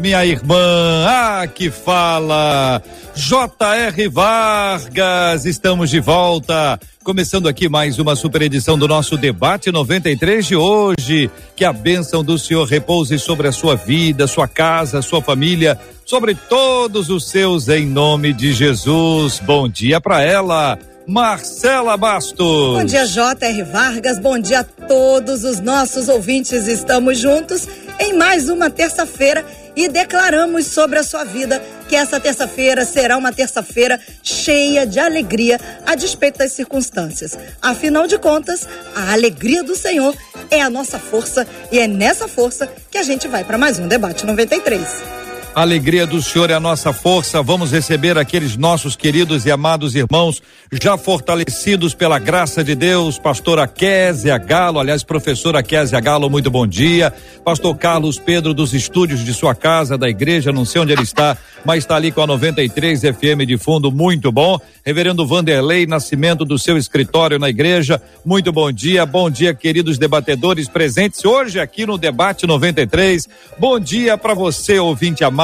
minha irmã. Ah, que fala. J.R. Vargas, estamos de volta. Começando aqui mais uma super edição do nosso debate 93 de hoje. Que a bênção do Senhor repouse sobre a sua vida, sua casa, sua família, sobre todos os seus, em nome de Jesus. Bom dia para ela. Marcela Bastos. Bom dia, J.R. Vargas. Bom dia a todos os nossos ouvintes. Estamos juntos em mais uma terça-feira e declaramos sobre a sua vida que essa terça-feira será uma terça-feira cheia de alegria a despeito das circunstâncias. Afinal de contas, a alegria do Senhor é a nossa força e é nessa força que a gente vai para mais um debate 93. A alegria do Senhor é a nossa força. Vamos receber aqueles nossos queridos e amados irmãos já fortalecidos pela graça de Deus. Pastora Kézia Galo, aliás, professora Kézia Galo, muito bom dia. Pastor Carlos Pedro dos estúdios de sua casa, da igreja, não sei onde ele está, mas está ali com a 93 FM de fundo, muito bom. Reverendo Vanderlei Nascimento do seu escritório na igreja, muito bom dia. Bom dia, queridos debatedores presentes hoje aqui no debate 93. Bom dia para você, ouvinte amado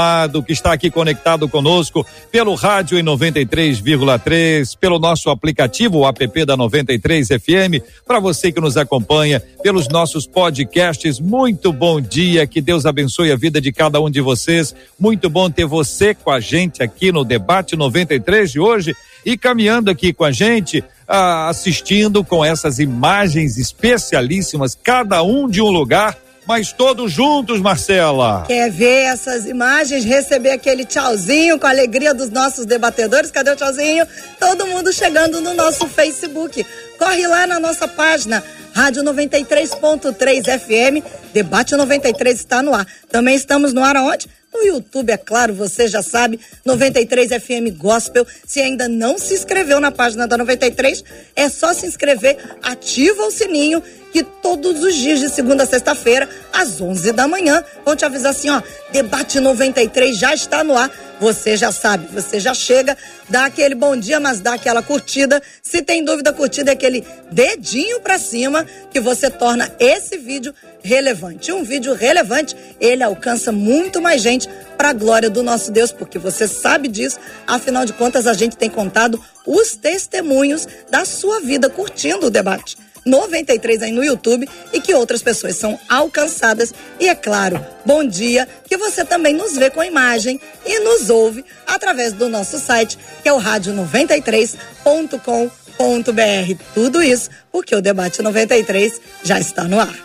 que está aqui conectado conosco pelo rádio em 93,3, pelo nosso aplicativo, o app da 93 FM, para você que nos acompanha pelos nossos podcasts. Muito bom dia, que Deus abençoe a vida de cada um de vocês. Muito bom ter você com a gente aqui no debate 93 de hoje e caminhando aqui com a gente, ah, assistindo com essas imagens especialíssimas, cada um de um lugar mas todos juntos, Marcela. Quer ver essas imagens, receber aquele tchauzinho com a alegria dos nossos debatedores? Cadê o tchauzinho? Todo mundo chegando no nosso Facebook. Corre lá na nossa página, Rádio 93.3 FM, Debate 93 está no ar. Também estamos no ar aonde? No YouTube, é claro, você já sabe, 93 FM Gospel. Se ainda não se inscreveu na página da 93, é só se inscrever, ativa o sininho que todos os dias de segunda a sexta-feira, às 11 da manhã, vão te avisar assim, ó, debate 93 já está no ar. Você já sabe, você já chega, dá aquele bom dia, mas dá aquela curtida. Se tem dúvida, curtida é aquele dedinho para cima que você torna esse vídeo relevante. Um vídeo relevante, ele alcança muito mais gente para a glória do nosso Deus, porque você sabe disso. Afinal de contas, a gente tem contado os testemunhos da sua vida curtindo o debate. 93 aí no YouTube e que outras pessoas são alcançadas. E é claro, bom dia, que você também nos vê com imagem e nos ouve através do nosso site, que é o rádio93.com.br. Tudo isso porque o debate 93 já está no ar.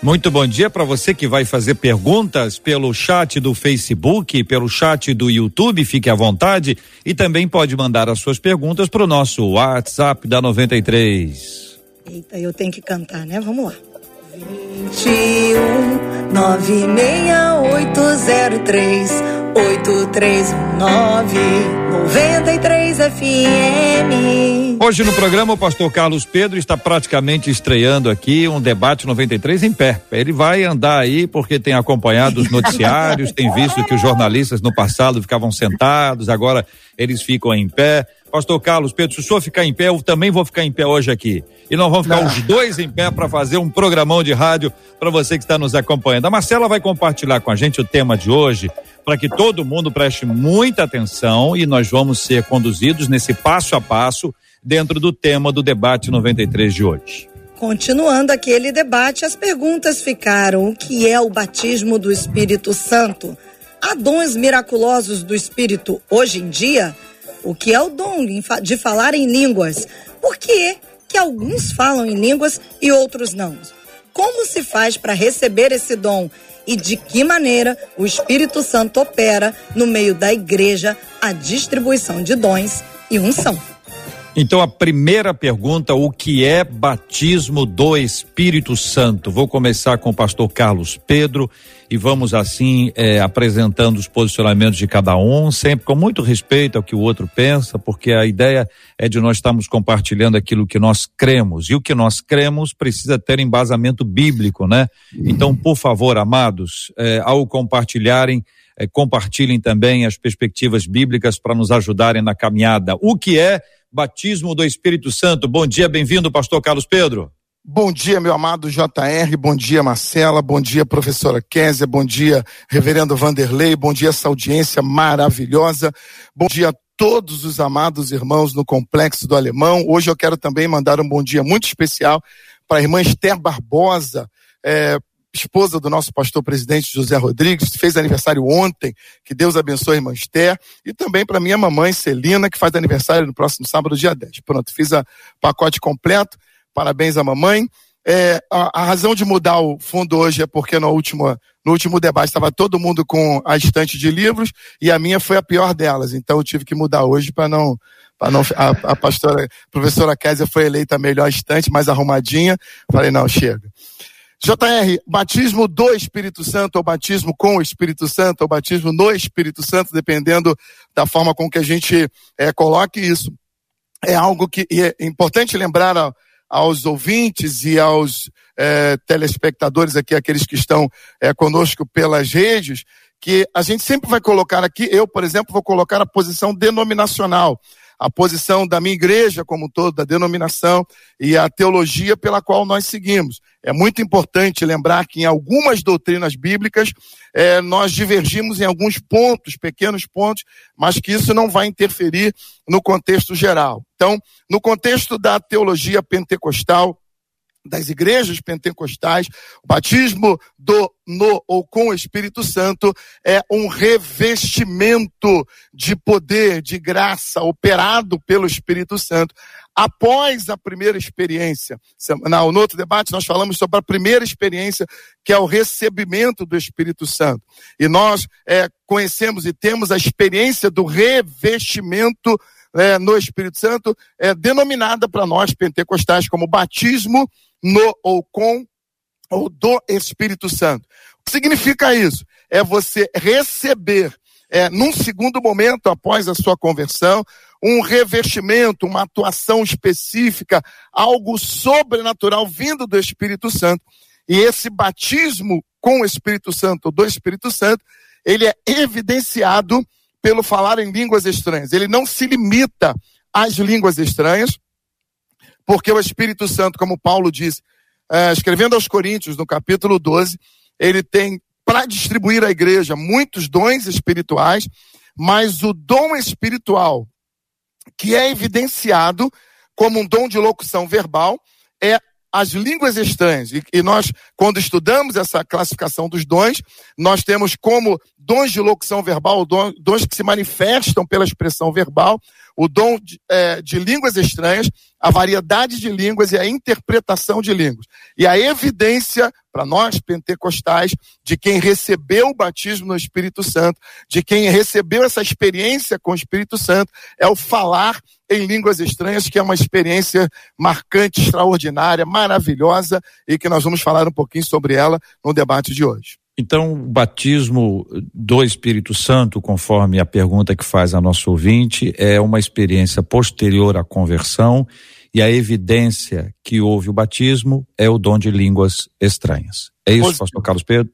Muito bom dia para você que vai fazer perguntas pelo chat do Facebook, pelo chat do YouTube, fique à vontade e também pode mandar as suas perguntas para o nosso WhatsApp da 93. Eita, eu tenho que cantar, né? Vamos lá. 21 96803 8319 93 FM. Hoje no programa o pastor Carlos Pedro está praticamente estreando aqui um debate 93 em pé. Ele vai andar aí porque tem acompanhado os noticiários, tem visto que os jornalistas no passado ficavam sentados, agora eles ficam em pé. Pastor Carlos Pedro, se o senhor ficar em pé, eu também vou ficar em pé hoje aqui. E nós vamos ficar Não. os dois em pé para fazer um programão de rádio para você que está nos acompanhando. A Marcela vai compartilhar com a gente o tema de hoje, para que todo mundo preste muita atenção e nós vamos ser conduzidos nesse passo a passo dentro do tema do debate 93 de hoje. Continuando aquele debate, as perguntas ficaram: o que é o batismo do Espírito Santo? Há dons miraculosos do Espírito hoje em dia? o que é o dom de falar em línguas. Por que, que alguns falam em línguas e outros não? Como se faz para receber esse dom? E de que maneira o Espírito Santo opera no meio da igreja a distribuição de dons e unção? Então, a primeira pergunta: o que é batismo do Espírito Santo? Vou começar com o pastor Carlos Pedro e vamos assim eh, apresentando os posicionamentos de cada um, sempre com muito respeito ao que o outro pensa, porque a ideia é de nós estarmos compartilhando aquilo que nós cremos e o que nós cremos precisa ter embasamento bíblico, né? Então, por favor, amados, eh, ao compartilharem, eh, compartilhem também as perspectivas bíblicas para nos ajudarem na caminhada. O que é batismo do Espírito Santo. Bom dia, bem-vindo, pastor Carlos Pedro. Bom dia, meu amado JR, bom dia, Marcela, bom dia, professora Késia, bom dia, reverendo Vanderlei, bom dia, essa audiência maravilhosa, bom dia a todos os amados irmãos no Complexo do Alemão. Hoje eu quero também mandar um bom dia muito especial para a irmã Esther Barbosa, é, esposa do nosso pastor presidente José Rodrigues, fez aniversário ontem, que Deus abençoe a irmã Esther, e também para minha mamãe Celina, que faz aniversário no próximo sábado, dia 10. Pronto, fiz o pacote completo, parabéns à mamãe. É, a, a, razão de mudar o fundo hoje é porque no último, no último debate estava todo mundo com a estante de livros e a minha foi a pior delas, então eu tive que mudar hoje para não para não a, a pastora a professora Késia foi eleita a melhor estante, mais arrumadinha. Falei, não, chega. JR, batismo do Espírito Santo, ou batismo com o Espírito Santo, ou batismo no Espírito Santo, dependendo da forma com que a gente é, coloque isso. É algo que é importante lembrar aos ouvintes e aos é, telespectadores aqui, aqueles que estão é, conosco pelas redes, que a gente sempre vai colocar aqui, eu, por exemplo, vou colocar a posição denominacional a posição da minha igreja como um todo, da denominação e a teologia pela qual nós seguimos. É muito importante lembrar que em algumas doutrinas bíblicas é, nós divergimos em alguns pontos, pequenos pontos, mas que isso não vai interferir no contexto geral. Então, no contexto da teologia pentecostal, das igrejas pentecostais, o batismo do no ou com o Espírito Santo é um revestimento de poder, de graça operado pelo Espírito Santo. Após a primeira experiência, no outro debate nós falamos sobre a primeira experiência, que é o recebimento do Espírito Santo. E nós é, conhecemos e temos a experiência do revestimento é, no Espírito Santo, é denominada para nós pentecostais como batismo no ou com ou do Espírito Santo. O que significa isso? É você receber, é, num segundo momento após a sua conversão, um revestimento, uma atuação específica, algo sobrenatural vindo do Espírito Santo. E esse batismo com o Espírito Santo, do Espírito Santo, ele é evidenciado pelo falar em línguas estranhas. Ele não se limita às línguas estranhas, porque o Espírito Santo, como Paulo diz, é, escrevendo aos Coríntios, no capítulo 12, ele tem para distribuir à igreja muitos dons espirituais, mas o dom espiritual, que é evidenciado como um dom de locução verbal, é as línguas estranhas. E, e, nós, quando estudamos essa classificação dos dons, nós temos como dons de locução verbal, dons que se manifestam pela expressão verbal, o dom de, é, de línguas estranhas, a variedade de línguas e a interpretação de línguas. E a evidência para nós pentecostais de quem recebeu o batismo no Espírito Santo, de quem recebeu essa experiência com o Espírito Santo, é o falar em línguas estranhas, que é uma experiência marcante, extraordinária, maravilhosa e que nós vamos falar um pouquinho sobre ela no debate de hoje. Então, o batismo do Espírito Santo, conforme a pergunta que faz a nosso ouvinte, é uma experiência posterior à conversão e a evidência que houve o batismo é o dom de línguas estranhas. É isso, Positivo. pastor Carlos Pedro?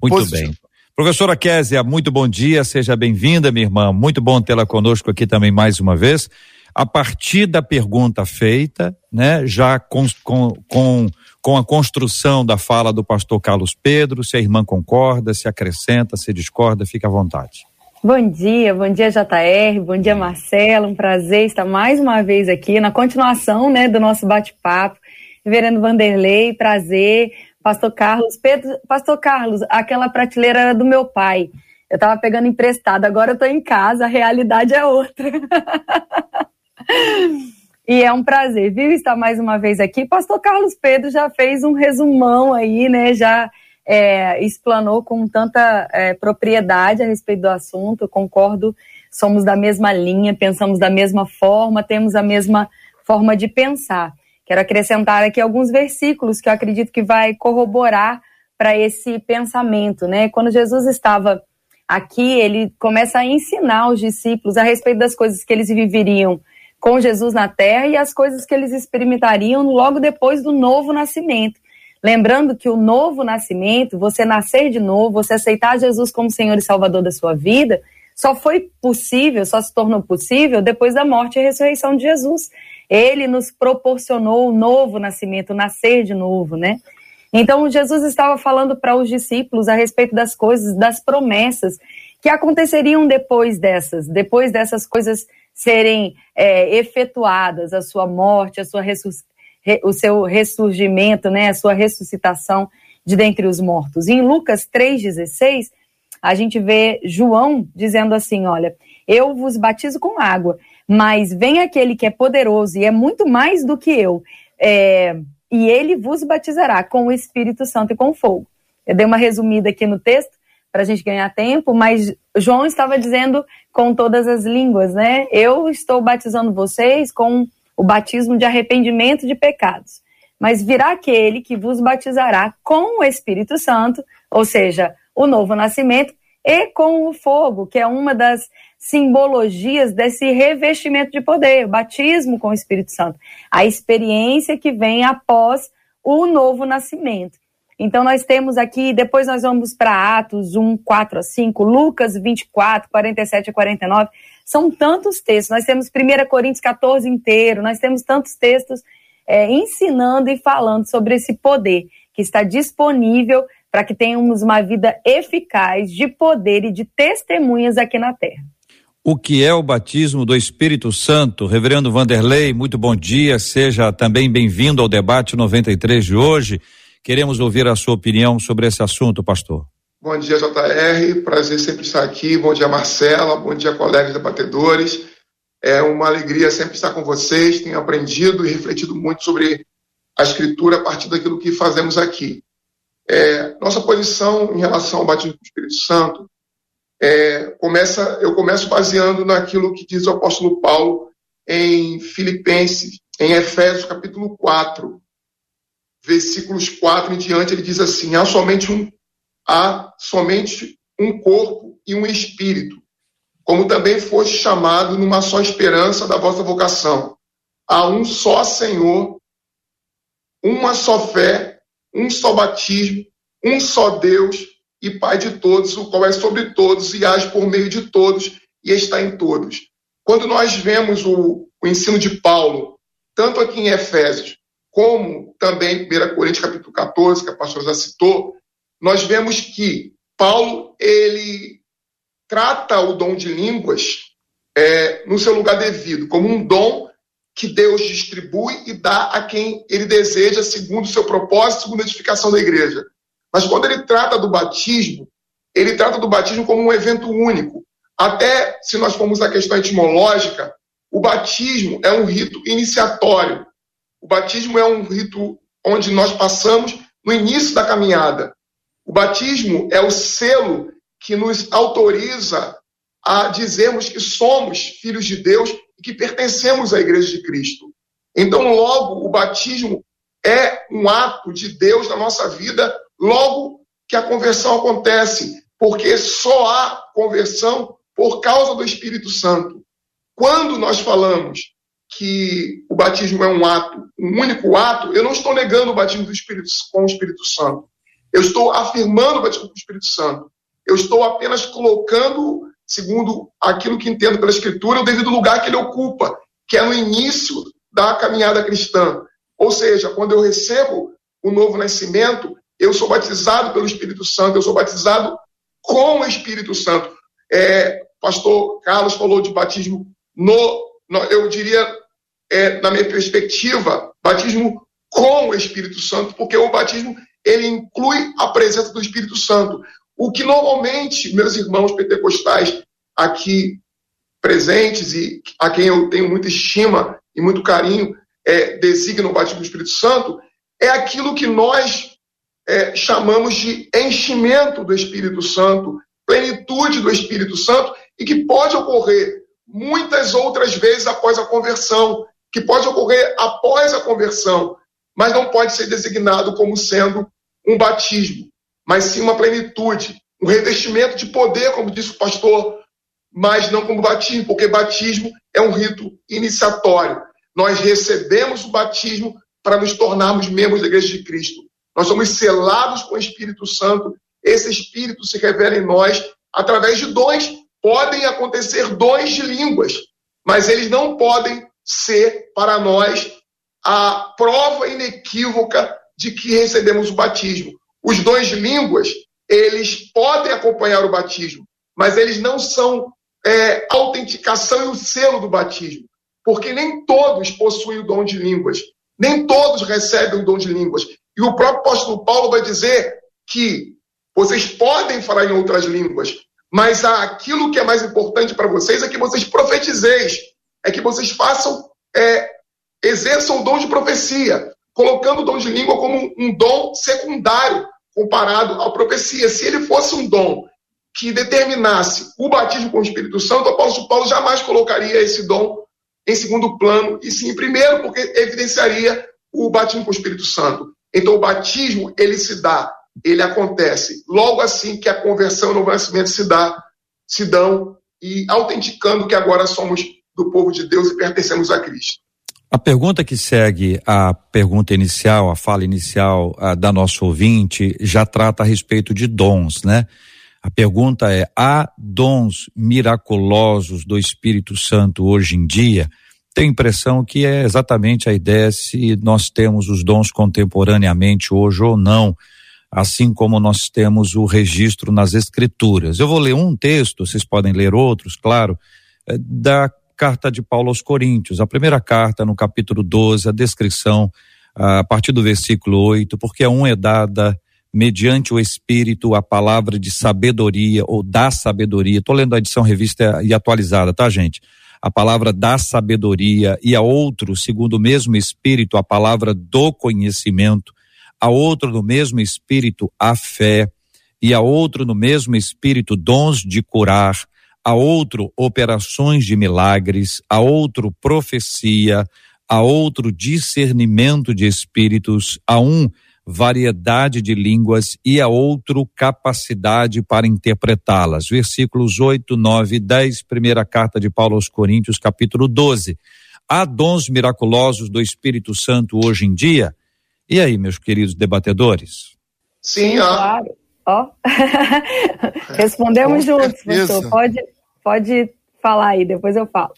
Muito Positivo. bem. Professora Késia, muito bom dia, seja bem-vinda, minha irmã. Muito bom tê-la conosco aqui também mais uma vez. A partir da pergunta feita, né, já com, com, com com a construção da fala do pastor Carlos Pedro, se a irmã concorda, se acrescenta, se discorda, fique à vontade. Bom dia, bom dia JR, bom dia Marcelo, um prazer estar mais uma vez aqui na continuação né, do nosso bate-papo. Reverendo Vanderlei, prazer. Pastor Carlos, Pedro, Pastor Carlos, aquela prateleira era do meu pai. Eu estava pegando emprestado, agora eu estou em casa, a realidade é outra. E é um prazer, viu, estar mais uma vez aqui. Pastor Carlos Pedro já fez um resumão aí, né? Já é, explanou com tanta é, propriedade a respeito do assunto. Concordo somos da mesma linha, pensamos da mesma forma, temos a mesma forma de pensar. Quero acrescentar aqui alguns versículos que eu acredito que vai corroborar para esse pensamento, né? Quando Jesus estava aqui, ele começa a ensinar os discípulos a respeito das coisas que eles viveriam com Jesus na terra e as coisas que eles experimentariam logo depois do novo nascimento. Lembrando que o novo nascimento, você nascer de novo, você aceitar Jesus como Senhor e Salvador da sua vida, só foi possível, só se tornou possível depois da morte e ressurreição de Jesus. Ele nos proporcionou o novo nascimento, nascer de novo, né? Então, Jesus estava falando para os discípulos a respeito das coisas, das promessas que aconteceriam depois dessas, depois dessas coisas serem é, efetuadas, a sua morte, a sua o seu ressurgimento, né, a sua ressuscitação de dentre os mortos. Em Lucas 3,16, a gente vê João dizendo assim: Olha, eu vos batizo com água, mas vem aquele que é poderoso e é muito mais do que eu, é, e ele vos batizará com o Espírito Santo e com fogo. Eu dei uma resumida aqui no texto para a gente ganhar tempo, mas João estava dizendo com todas as línguas, né? Eu estou batizando vocês com o batismo de arrependimento de pecados. Mas virá aquele que vos batizará com o Espírito Santo, ou seja, o novo nascimento, e com o fogo, que é uma das simbologias desse revestimento de poder, o batismo com o Espírito Santo, a experiência que vem após o novo nascimento. Então, nós temos aqui, depois nós vamos para Atos 1, 4 a 5, Lucas 24, 47 a 49, são tantos textos. Nós temos 1 Coríntios 14 inteiro, nós temos tantos textos é, ensinando e falando sobre esse poder que está disponível para que tenhamos uma vida eficaz de poder e de testemunhas aqui na terra. O que é o batismo do Espírito Santo? Reverendo Vanderlei, muito bom dia, seja também bem-vindo ao debate 93 de hoje. Queremos ouvir a sua opinião sobre esse assunto, pastor. Bom dia, JR. Prazer sempre estar aqui. Bom dia, Marcela. Bom dia, colegas debatedores. É uma alegria sempre estar com vocês. Tenho aprendido e refletido muito sobre a Escritura a partir daquilo que fazemos aqui. É, nossa posição em relação ao batismo do Espírito Santo é, começa, eu começo baseando naquilo que diz o apóstolo Paulo em Filipenses, em Efésios capítulo 4, versículos 4 em diante, ele diz assim: há somente um há somente um corpo e um espírito, como também foste chamado numa só esperança da vossa vocação. Há um só Senhor, uma só fé, um só batismo, um só Deus e Pai de todos, o qual é sobre todos e age por meio de todos e está em todos. Quando nós vemos o, o ensino de Paulo, tanto aqui em Efésios, como também em 1 Coríntios capítulo 14, que a pastora já citou, nós vemos que Paulo ele trata o dom de línguas é, no seu lugar devido, como um dom que Deus distribui e dá a quem ele deseja, segundo o seu propósito, segundo a edificação da igreja. Mas quando ele trata do batismo, ele trata do batismo como um evento único. Até se nós formos à questão etimológica, o batismo é um rito iniciatório. O batismo é um rito onde nós passamos no início da caminhada. O batismo é o selo que nos autoriza a dizermos que somos filhos de Deus e que pertencemos à Igreja de Cristo. Então, logo, o batismo é um ato de Deus na nossa vida, logo que a conversão acontece, porque só há conversão por causa do Espírito Santo. Quando nós falamos que o batismo é um ato, um único ato, eu não estou negando o batismo do Espírito com o Espírito Santo. Eu estou afirmando o batismo do Espírito Santo. Eu estou apenas colocando, segundo aquilo que entendo pela Escritura, o devido lugar que ele ocupa, que é no início da caminhada cristã. Ou seja, quando eu recebo o novo nascimento, eu sou batizado pelo Espírito Santo, eu sou batizado com o Espírito Santo. É, pastor Carlos falou de batismo no, no eu diria, é, na minha perspectiva, batismo com o Espírito Santo, porque o batismo ele inclui a presença do Espírito Santo. O que normalmente meus irmãos pentecostais aqui presentes e a quem eu tenho muita estima e muito carinho é, designam o batismo do Espírito Santo é aquilo que nós é, chamamos de enchimento do Espírito Santo, plenitude do Espírito Santo, e que pode ocorrer muitas outras vezes após a conversão, que pode ocorrer após a conversão, mas não pode ser designado como sendo um batismo, mas sim uma plenitude, um revestimento de poder, como disse o pastor, mas não como batismo, porque batismo é um rito iniciatório. Nós recebemos o batismo para nos tornarmos membros da Igreja de Cristo. Nós somos selados com o Espírito Santo. Esse Espírito se revela em nós através de dons. Podem acontecer dons de línguas, mas eles não podem ser para nós a prova inequívoca de que recebemos o batismo. Os dons de línguas, eles podem acompanhar o batismo, mas eles não são é, a autenticação e o selo do batismo, porque nem todos possuem o dom de línguas, nem todos recebem o dom de línguas. E o próprio apóstolo Paulo vai dizer que vocês podem falar em outras línguas, mas aquilo que é mais importante para vocês é que vocês profetizeis, é que vocês façam, é, exerçam o dom de profecia, colocando o dom de língua como um dom secundário comparado à profecia. Se ele fosse um dom que determinasse o batismo com o Espírito Santo, o apóstolo Paulo jamais colocaria esse dom em segundo plano, e sim em primeiro, porque evidenciaria o batismo com o Espírito Santo. Então, o batismo, ele se dá, ele acontece logo assim que a conversão e o nascimento se dá, se dão, e autenticando que agora somos do povo de Deus e pertencemos a Cristo. A pergunta que segue a pergunta inicial, a fala inicial a, da nosso ouvinte, já trata a respeito de dons, né? A pergunta é: há dons miraculosos do Espírito Santo hoje em dia? Tenho impressão que é exatamente a ideia se nós temos os dons contemporaneamente hoje ou não, assim como nós temos o registro nas Escrituras. Eu vou ler um texto, vocês podem ler outros, claro, eh, da carta de Paulo aos Coríntios, a primeira carta, no capítulo 12, a descrição, a partir do versículo 8, porque a um é dada mediante o Espírito a palavra de sabedoria ou da sabedoria. Estou lendo a edição revista e atualizada, tá, gente? A palavra da sabedoria, e a outro, segundo o mesmo Espírito, a palavra do conhecimento, a outro no mesmo Espírito, a fé, e a outro no mesmo Espírito, dons de curar, a outro operações de milagres, a outro profecia, a outro discernimento de espíritos, a um variedade de línguas e a outro capacidade para interpretá-las. Versículos 8, 9 e 10, primeira carta de Paulo aos Coríntios, capítulo 12. Há dons miraculosos do Espírito Santo hoje em dia? E aí, meus queridos debatedores? Sim, há. Claro. Ó, respondemos juntos, pastor. Pode, Pode falar aí, depois eu falo.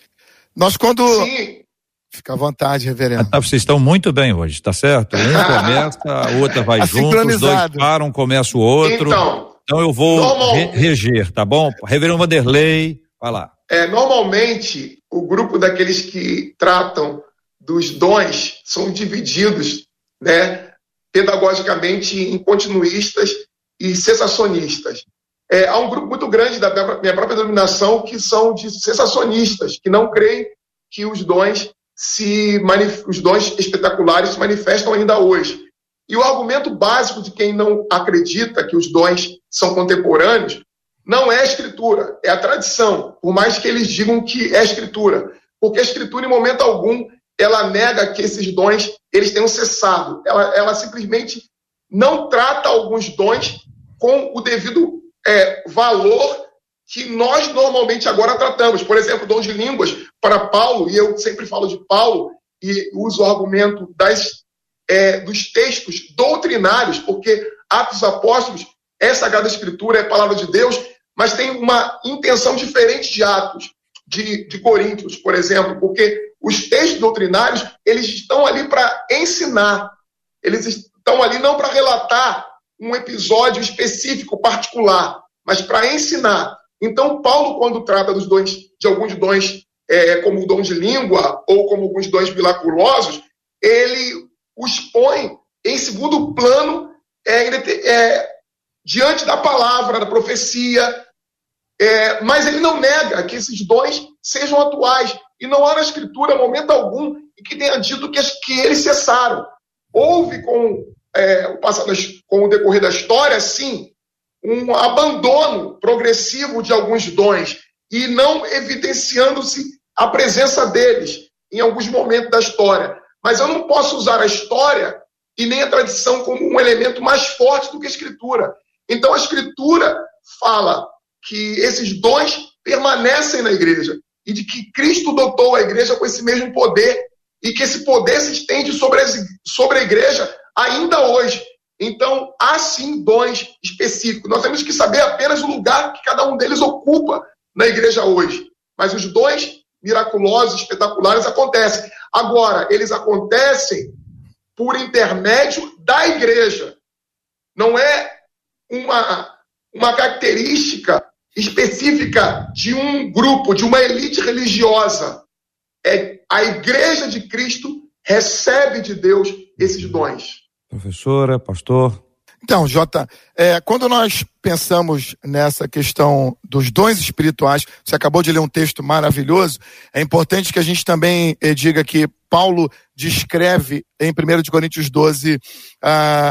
Nós quando. Sim. Fica à vontade, reverendo. Ah, vocês estão muito bem hoje, tá certo? Um começa, a outra vai tá junto, os dois param, começa o outro. Então, então eu vou normal... re reger, tá bom? Reverendo Vanderlei, vai lá. É, normalmente, o grupo daqueles que tratam dos dons são divididos, né, pedagogicamente em continuistas e sensacionistas é, há um grupo muito grande da minha própria denominação que são de sensacionistas, que não creem que os dons se os dons espetaculares se manifestam ainda hoje. E o argumento básico de quem não acredita que os dons são contemporâneos não é a escritura, é a tradição, por mais que eles digam que é a escritura, porque a escritura em momento algum ela nega que esses dons eles tenham cessado. Ela, ela simplesmente não trata alguns dons com o devido é, valor que nós normalmente agora tratamos. Por exemplo, dom de línguas para Paulo, e eu sempre falo de Paulo e uso o argumento das, é, dos textos doutrinários, porque Atos Apóstolos é Sagrada Escritura, é palavra de Deus, mas tem uma intenção diferente de Atos, de, de Coríntios, por exemplo, porque os textos doutrinários, eles estão ali para ensinar, eles estão ali não para relatar um episódio específico, particular, mas para ensinar. Então, Paulo, quando trata dos dons, de alguns dons, é, como o dom de língua ou como alguns dons miraculosos, ele os põe em segundo plano é, é, diante da palavra, da profecia, é, mas ele não nega que esses dons sejam atuais. E não há na Escritura momento algum em que tenha dito que, que eles cessaram. Houve com é, o passado, com o decorrer da história, sim, um abandono progressivo de alguns dons. e não evidenciando-se a presença deles em alguns momentos da história. Mas eu não posso usar a história e nem a tradição como um elemento mais forte do que a escritura. Então a escritura fala que esses dons permanecem na igreja e de que Cristo dotou a igreja com esse mesmo poder e que esse poder se estende sobre, sobre a igreja ainda hoje. Então, há sim dons específicos. Nós temos que saber apenas o lugar que cada um deles ocupa na igreja hoje. Mas os dons miraculosos, espetaculares acontecem. Agora, eles acontecem por intermédio da igreja. Não é uma, uma característica específica de um grupo, de uma elite religiosa. É a igreja de Cristo recebe de Deus esses dons. Professora, pastor. Então, Jota, é, quando nós pensamos nessa questão dos dons espirituais, você acabou de ler um texto maravilhoso, é importante que a gente também eh, diga que Paulo descreve em 1 Coríntios 12 uh,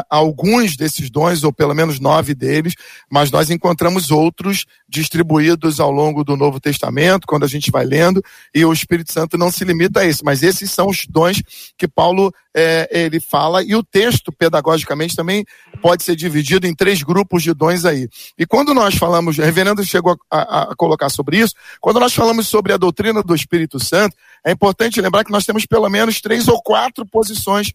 alguns desses dons, ou pelo menos nove deles, mas nós encontramos outros distribuídos ao longo do Novo Testamento, quando a gente vai lendo, e o Espírito Santo não se limita a esse, mas esses são os dons que Paulo eh, ele fala, e o texto, pedagogicamente, também pode ser dividido em três grupos de dons aí. E quando nós falamos, o reverendo chegou a, a, a colocar sobre isso, quando nós falamos sobre a doutrina do Espírito Santo, é importante lembrar que nós temos pelo menos três ou quatro posições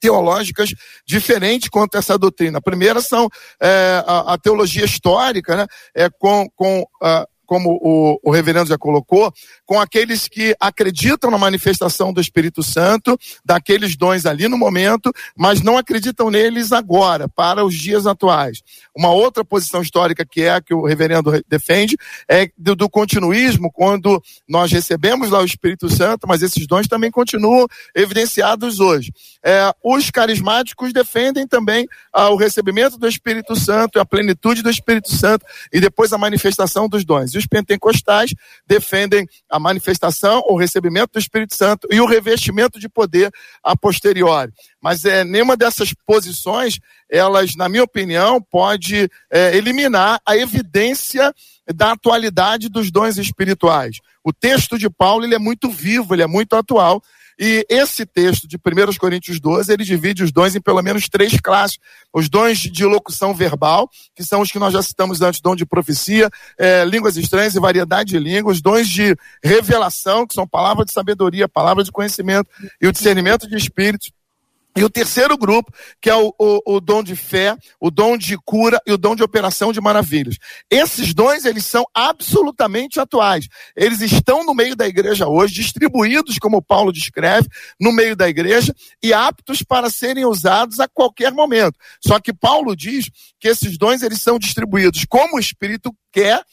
teológicas diferentes quanto a essa doutrina. A primeira são é, a, a, teologia histórica, né, é, com, com uh, como o, o reverendo já colocou, com aqueles que acreditam na manifestação do Espírito Santo, daqueles dons ali no momento, mas não acreditam neles agora, para os dias atuais. Uma outra posição histórica que é a que o reverendo defende é do, do continuismo, quando nós recebemos lá o Espírito Santo, mas esses dons também continuam evidenciados hoje. É, os carismáticos defendem também ah, o recebimento do Espírito Santo, a plenitude do Espírito Santo e depois a manifestação dos dons os pentecostais defendem a manifestação, o recebimento do Espírito Santo e o revestimento de poder a posteriori. Mas é, nenhuma dessas posições, elas, na minha opinião, pode é, eliminar a evidência da atualidade dos dons espirituais. O texto de Paulo ele é muito vivo, ele é muito atual, e esse texto de 1 Coríntios 12, ele divide os dons em pelo menos três classes. Os dons de locução verbal, que são os que nós já citamos antes, dom de profecia, é, línguas estranhas e variedade de línguas. Dons de revelação, que são palavra de sabedoria, palavra de conhecimento e o discernimento de espíritos. E o terceiro grupo, que é o, o, o, dom de fé, o dom de cura e o dom de operação de maravilhas. Esses dons, eles são absolutamente atuais. Eles estão no meio da igreja hoje, distribuídos, como Paulo descreve, no meio da igreja e aptos para serem usados a qualquer momento. Só que Paulo diz que esses dons, eles são distribuídos como o Espírito quer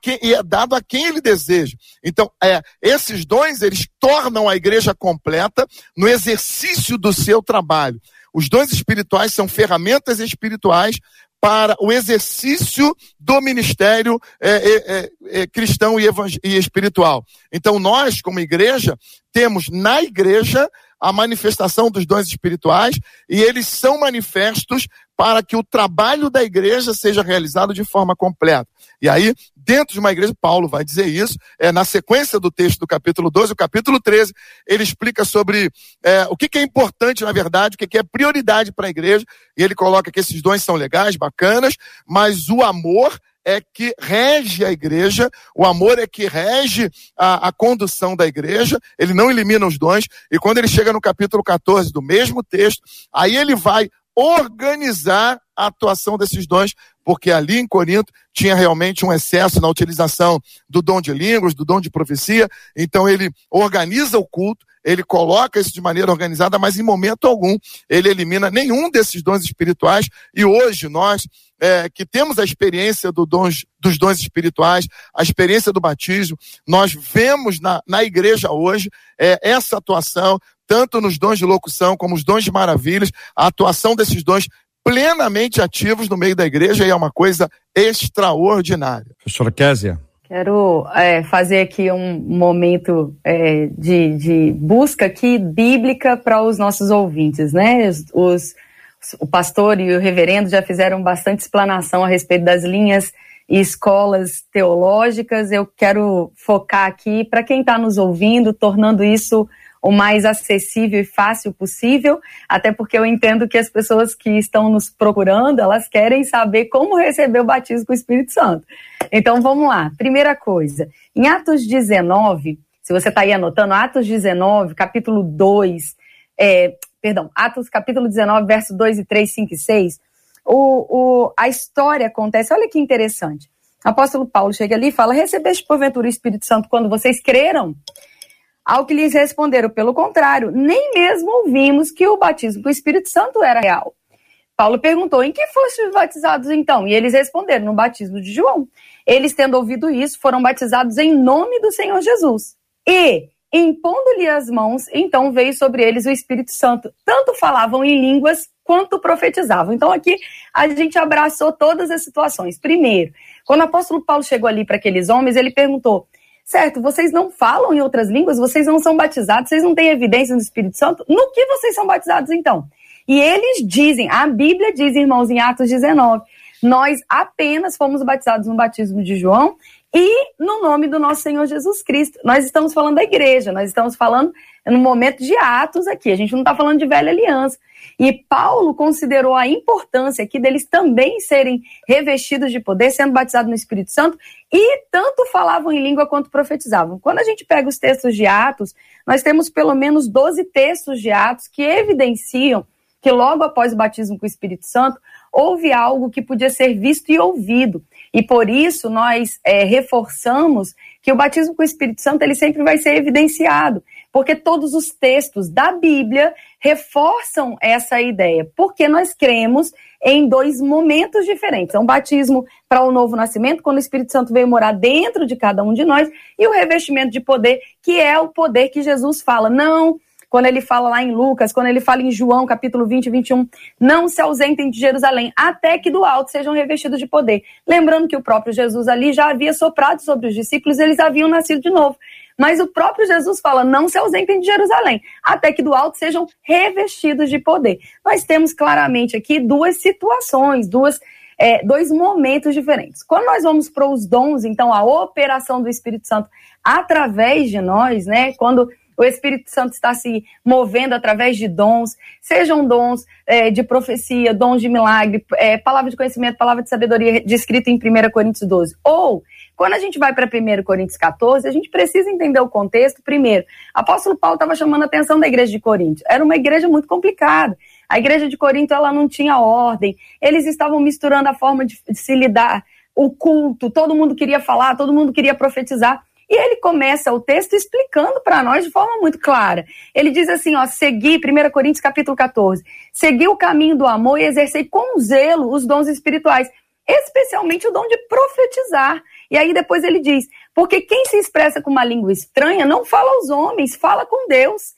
quem, e é dado a quem ele deseja. Então, é, esses dons, eles tornam a igreja completa no exercício do seu trabalho. Os dons espirituais são ferramentas espirituais para o exercício do ministério é, é, é, é cristão e, e espiritual. Então, nós, como igreja, temos na igreja a manifestação dos dons espirituais e eles são manifestos para que o trabalho da igreja seja realizado de forma completa. E aí, dentro de uma igreja, Paulo vai dizer isso, é, na sequência do texto do capítulo 12, o capítulo 13, ele explica sobre é, o que, que, é importante, na verdade, o que, que é prioridade para a igreja, e ele coloca que esses dons são legais, bacanas, mas o amor é que rege a igreja, o amor é que rege a, a, condução da igreja, ele não elimina os dons, e quando ele chega no capítulo 14 do mesmo texto, aí ele vai organizar a atuação desses dons, porque ali em Corinto tinha realmente um excesso na utilização do dom de línguas, do dom de profecia, então ele organiza o culto, ele coloca isso de maneira organizada, mas em momento algum ele elimina nenhum desses dons espirituais, e hoje nós é, que temos a experiência do dons, dos dons espirituais, a experiência do batismo, nós vemos na, na igreja hoje é, essa atuação, tanto nos dons de locução como os dons de maravilhas, a atuação desses dons plenamente ativos no meio da igreja e é uma coisa extraordinária. Professora Késia. Quero é, fazer aqui um momento é, de, de, busca aqui bíblica para os nossos ouvintes, né? Os, os, o pastor e o reverendo já fizeram bastante explanação a respeito das linhas e escolas teológicas. Eu quero focar aqui para quem está nos ouvindo, tornando isso o mais acessível e fácil possível, até porque eu entendo que as pessoas que estão nos procurando, elas querem saber como receber o batismo com o Espírito Santo. Então vamos lá. Primeira coisa, em Atos 19, se você está aí anotando, Atos 19, capítulo 2, é, perdão, Atos capítulo 19, verso 2 e 3, 5 e 6, o, o, a história acontece, olha que interessante. O apóstolo Paulo chega ali e fala: Recebeste porventura o Espírito Santo quando vocês creram? Ao que lhes responderam, pelo contrário, nem mesmo ouvimos que o batismo com o Espírito Santo era real. Paulo perguntou: Em que fostes batizados então? E eles responderam: No batismo de João. Eles, tendo ouvido isso, foram batizados em nome do Senhor Jesus. E, impondo-lhe as mãos, então veio sobre eles o Espírito Santo. Tanto falavam em línguas quanto profetizavam. Então aqui a gente abraçou todas as situações. Primeiro, quando o apóstolo Paulo chegou ali para aqueles homens, ele perguntou: certo, vocês não falam em outras línguas, vocês não são batizados, vocês não têm evidência do Espírito Santo, no que vocês são batizados então? E eles dizem, a Bíblia diz, irmãos, em Atos 19, nós apenas fomos batizados no batismo de João e no nome do nosso Senhor Jesus Cristo. Nós estamos falando da igreja, nós estamos falando no momento de Atos aqui, a gente não está falando de velha aliança. E Paulo considerou a importância aqui deles também serem revestidos de poder, sendo batizados no Espírito Santo, e tanto falavam em língua quanto profetizavam. Quando a gente pega os textos de Atos, nós temos pelo menos 12 textos de Atos que evidenciam que logo após o batismo com o Espírito Santo, houve algo que podia ser visto e ouvido. E por isso nós é, reforçamos que o batismo com o Espírito Santo ele sempre vai ser evidenciado, porque todos os textos da Bíblia reforçam essa ideia, porque nós cremos em dois momentos diferentes. É um batismo para o novo nascimento, quando o Espírito Santo veio morar dentro de cada um de nós, e o revestimento de poder, que é o poder que Jesus fala. Não quando ele fala lá em Lucas, quando ele fala em João, capítulo 20 e 21, não se ausentem de Jerusalém, até que do alto sejam revestidos de poder. Lembrando que o próprio Jesus ali já havia soprado sobre os discípulos, eles haviam nascido de novo. Mas o próprio Jesus fala: não se ausentem de Jerusalém, até que do alto sejam revestidos de poder. Nós temos claramente aqui duas situações, duas. É, dois momentos diferentes. Quando nós vamos para os dons, então a operação do Espírito Santo através de nós, né? Quando o Espírito Santo está se movendo através de dons, sejam dons é, de profecia, dons de milagre, é, palavra de conhecimento, palavra de sabedoria, descrito em 1 Coríntios 12. Ou, quando a gente vai para 1 Coríntios 14, a gente precisa entender o contexto. Primeiro, apóstolo Paulo estava chamando a atenção da igreja de Corinto. Era uma igreja muito complicada. A igreja de Corinto ela não tinha ordem. Eles estavam misturando a forma de, de se lidar, o culto, todo mundo queria falar, todo mundo queria profetizar. E ele começa o texto explicando para nós de forma muito clara. Ele diz assim, ó, segui, 1 Coríntios capítulo 14, segui o caminho do amor e exercei com zelo os dons espirituais, especialmente o dom de profetizar. E aí depois ele diz, porque quem se expressa com uma língua estranha não fala aos homens, fala com Deus.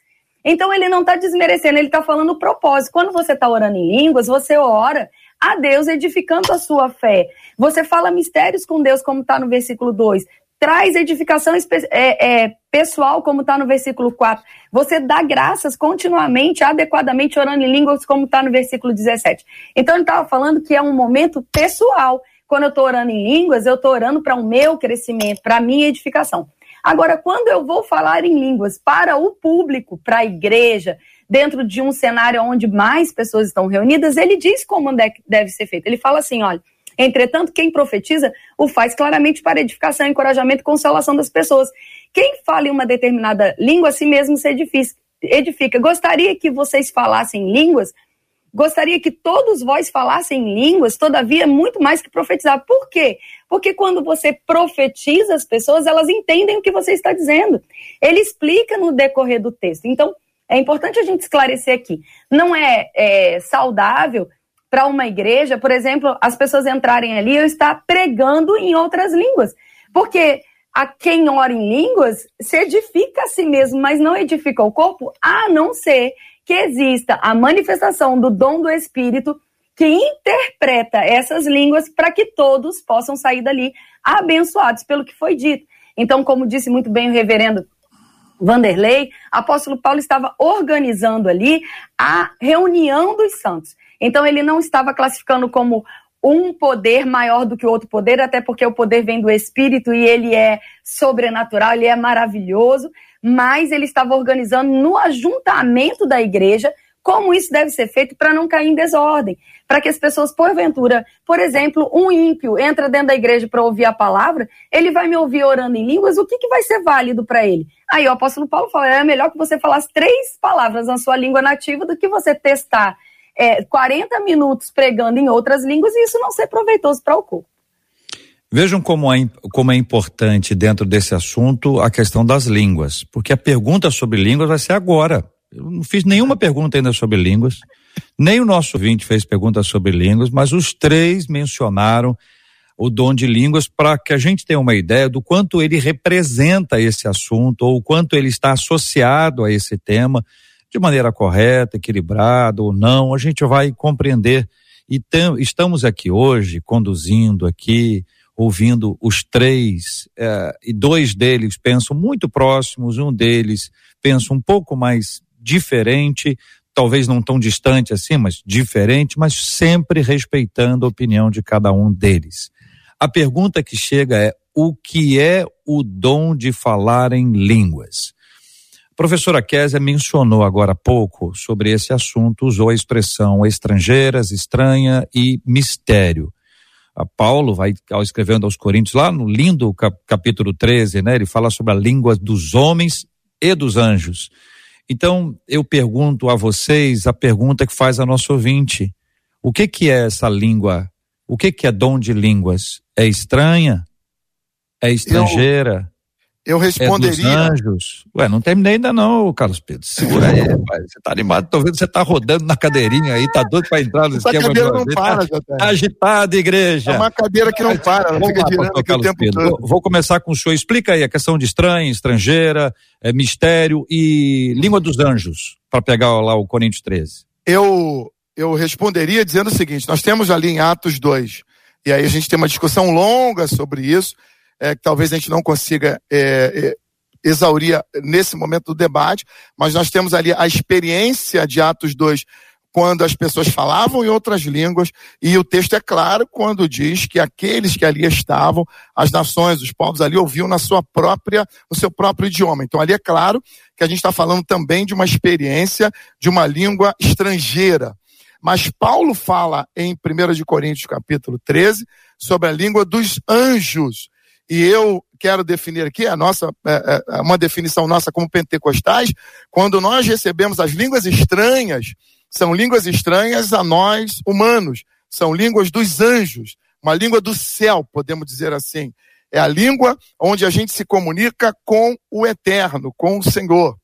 Então ele não está desmerecendo, ele está falando o propósito. Quando você está orando em línguas, você ora a Deus edificando a sua fé. Você fala mistérios com Deus, como está no versículo 2 traz edificação é, é, pessoal, como está no versículo 4. Você dá graças continuamente, adequadamente, orando em línguas, como está no versículo 17. Então, ele estava falando que é um momento pessoal. Quando eu estou orando em línguas, eu estou orando para o meu crescimento, para a minha edificação. Agora, quando eu vou falar em línguas para o público, para a igreja, dentro de um cenário onde mais pessoas estão reunidas, ele diz como deve ser feito. Ele fala assim: olha, Entretanto, quem profetiza o faz claramente para edificação, encorajamento e consolação das pessoas. Quem fala em uma determinada língua, a si mesmo se edifica. Gostaria que vocês falassem línguas, gostaria que todos vós falassem línguas, todavia, muito mais que profetizar. Por quê? Porque quando você profetiza as pessoas, elas entendem o que você está dizendo. Ele explica no decorrer do texto. Então, é importante a gente esclarecer aqui. Não é, é saudável para uma igreja, por exemplo, as pessoas entrarem ali e estar pregando em outras línguas. Porque a quem ora em línguas se edifica a si mesmo, mas não edifica o corpo, a não ser que exista a manifestação do dom do Espírito que interpreta essas línguas para que todos possam sair dali abençoados pelo que foi dito. Então, como disse muito bem o reverendo Vanderlei, apóstolo Paulo estava organizando ali a reunião dos santos. Então ele não estava classificando como um poder maior do que o outro poder, até porque o poder vem do Espírito e ele é sobrenatural, ele é maravilhoso, mas ele estava organizando no ajuntamento da igreja como isso deve ser feito para não cair em desordem, para que as pessoas, porventura, por exemplo, um ímpio entra dentro da igreja para ouvir a palavra, ele vai me ouvir orando em línguas, o que, que vai ser válido para ele? Aí o apóstolo Paulo fala: é melhor que você falasse três palavras na sua língua nativa do que você testar é, 40 minutos pregando em outras línguas e isso não ser proveitoso para o corpo. Vejam como é, como é importante dentro desse assunto a questão das línguas, porque a pergunta sobre línguas vai ser agora. Eu não fiz nenhuma pergunta ainda sobre línguas, nem o nosso ouvinte fez pergunta sobre línguas, mas os três mencionaram o dom de línguas para que a gente tenha uma ideia do quanto ele representa esse assunto ou o quanto ele está associado a esse tema de maneira correta, equilibrada ou não, a gente vai compreender. E tem, estamos aqui hoje conduzindo aqui, ouvindo os três, eh, e dois deles pensam muito próximos, um deles pensa um pouco mais diferente, talvez não tão distante assim, mas diferente, mas sempre respeitando a opinião de cada um deles. A pergunta que chega é: o que é o dom de falar em línguas? A professora Késia mencionou agora há pouco sobre esse assunto, usou a expressão estrangeiras, estranha e mistério. A Paulo vai escrevendo aos Coríntios, lá no lindo capítulo 13, né? Ele fala sobre a língua dos homens e dos anjos. Então, eu pergunto a vocês a pergunta que faz a nosso ouvinte: o que que é essa língua? O que que é dom de línguas? É estranha? É estrangeira? Eu responderia. É dos anjos. Ué, não terminei ainda não, Carlos Pedro. Segura aí, rapaz. Você tá animado, tô vendo você tá rodando na cadeirinha aí, tá doido para entrar no Essa esquema cadeira de não para, tá, tá agitado, igreja. É uma cadeira que não para, ela fica girando aqui o tempo Pedro. todo. Vou, vou, começar com o senhor. Explica aí a questão de estranha, estrangeira, é, mistério e língua dos anjos, para pegar lá o Coríntios 13. Eu, eu responderia dizendo o seguinte, nós temos ali em Atos 2, e aí a gente tem uma discussão longa sobre isso, é, que talvez a gente não consiga é, é, exaurir nesse momento do debate, mas nós temos ali a experiência de Atos 2, quando as pessoas falavam em outras línguas, e o texto é claro quando diz que aqueles que ali estavam, as nações, os povos ali ouviam na sua própria, no seu próprio idioma. Então ali é claro que a gente está falando também de uma experiência de uma língua estrangeira. Mas Paulo fala em 1 de Coríntios capítulo 13 sobre a língua dos anjos. E eu quero definir aqui a nossa, é, é, uma definição nossa como pentecostais, quando nós recebemos as línguas estranhas, são línguas estranhas a nós humanos, são línguas dos anjos, uma língua do céu, podemos dizer assim. É a língua onde a gente se comunica com o eterno, com o Senhor.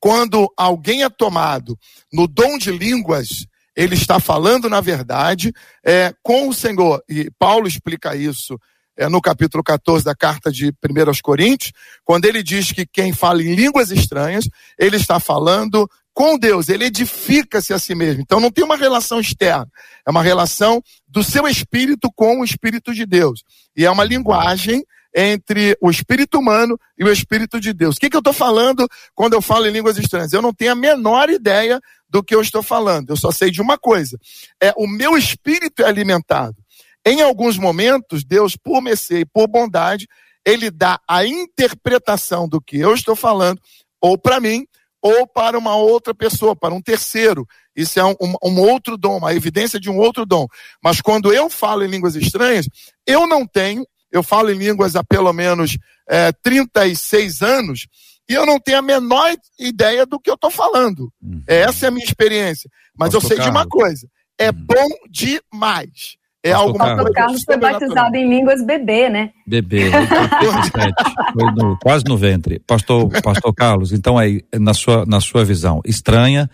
Quando alguém é tomado no dom de línguas, ele está falando, na verdade, é, com o Senhor. E Paulo explica isso é, no capítulo 14 da carta de 1 aos Coríntios, quando ele diz que quem fala em línguas estranhas, ele está falando com Deus, ele edifica-se a si mesmo. Então não tem uma relação externa, é uma relação do seu espírito com o espírito de Deus. E é uma linguagem entre o espírito humano e o espírito de Deus. O que, que eu estou falando quando eu falo em línguas estranhas? Eu não tenho a menor ideia do que eu estou falando. Eu só sei de uma coisa: é o meu espírito é alimentado. Em alguns momentos, Deus, por mercê e por bondade, ele dá a interpretação do que eu estou falando, ou para mim, ou para uma outra pessoa, para um terceiro. Isso é um, um, um, outro dom, uma evidência de um outro dom. Mas quando eu falo em línguas estranhas, eu não tenho, eu falo em línguas há pelo menos é, 36 anos, e eu não tenho a menor ideia do que eu estou falando. Uhum. Essa é a minha experiência. Mas Posso eu sei de uma coisa: é uhum. bom demais. É Pastor alguma Carlos. coisa. Carlos foi batizado em línguas bebê, né? Bebê, foi no, quase no ventre. Pastor, Pastor Carlos, então aí, na sua, na sua visão, estranha,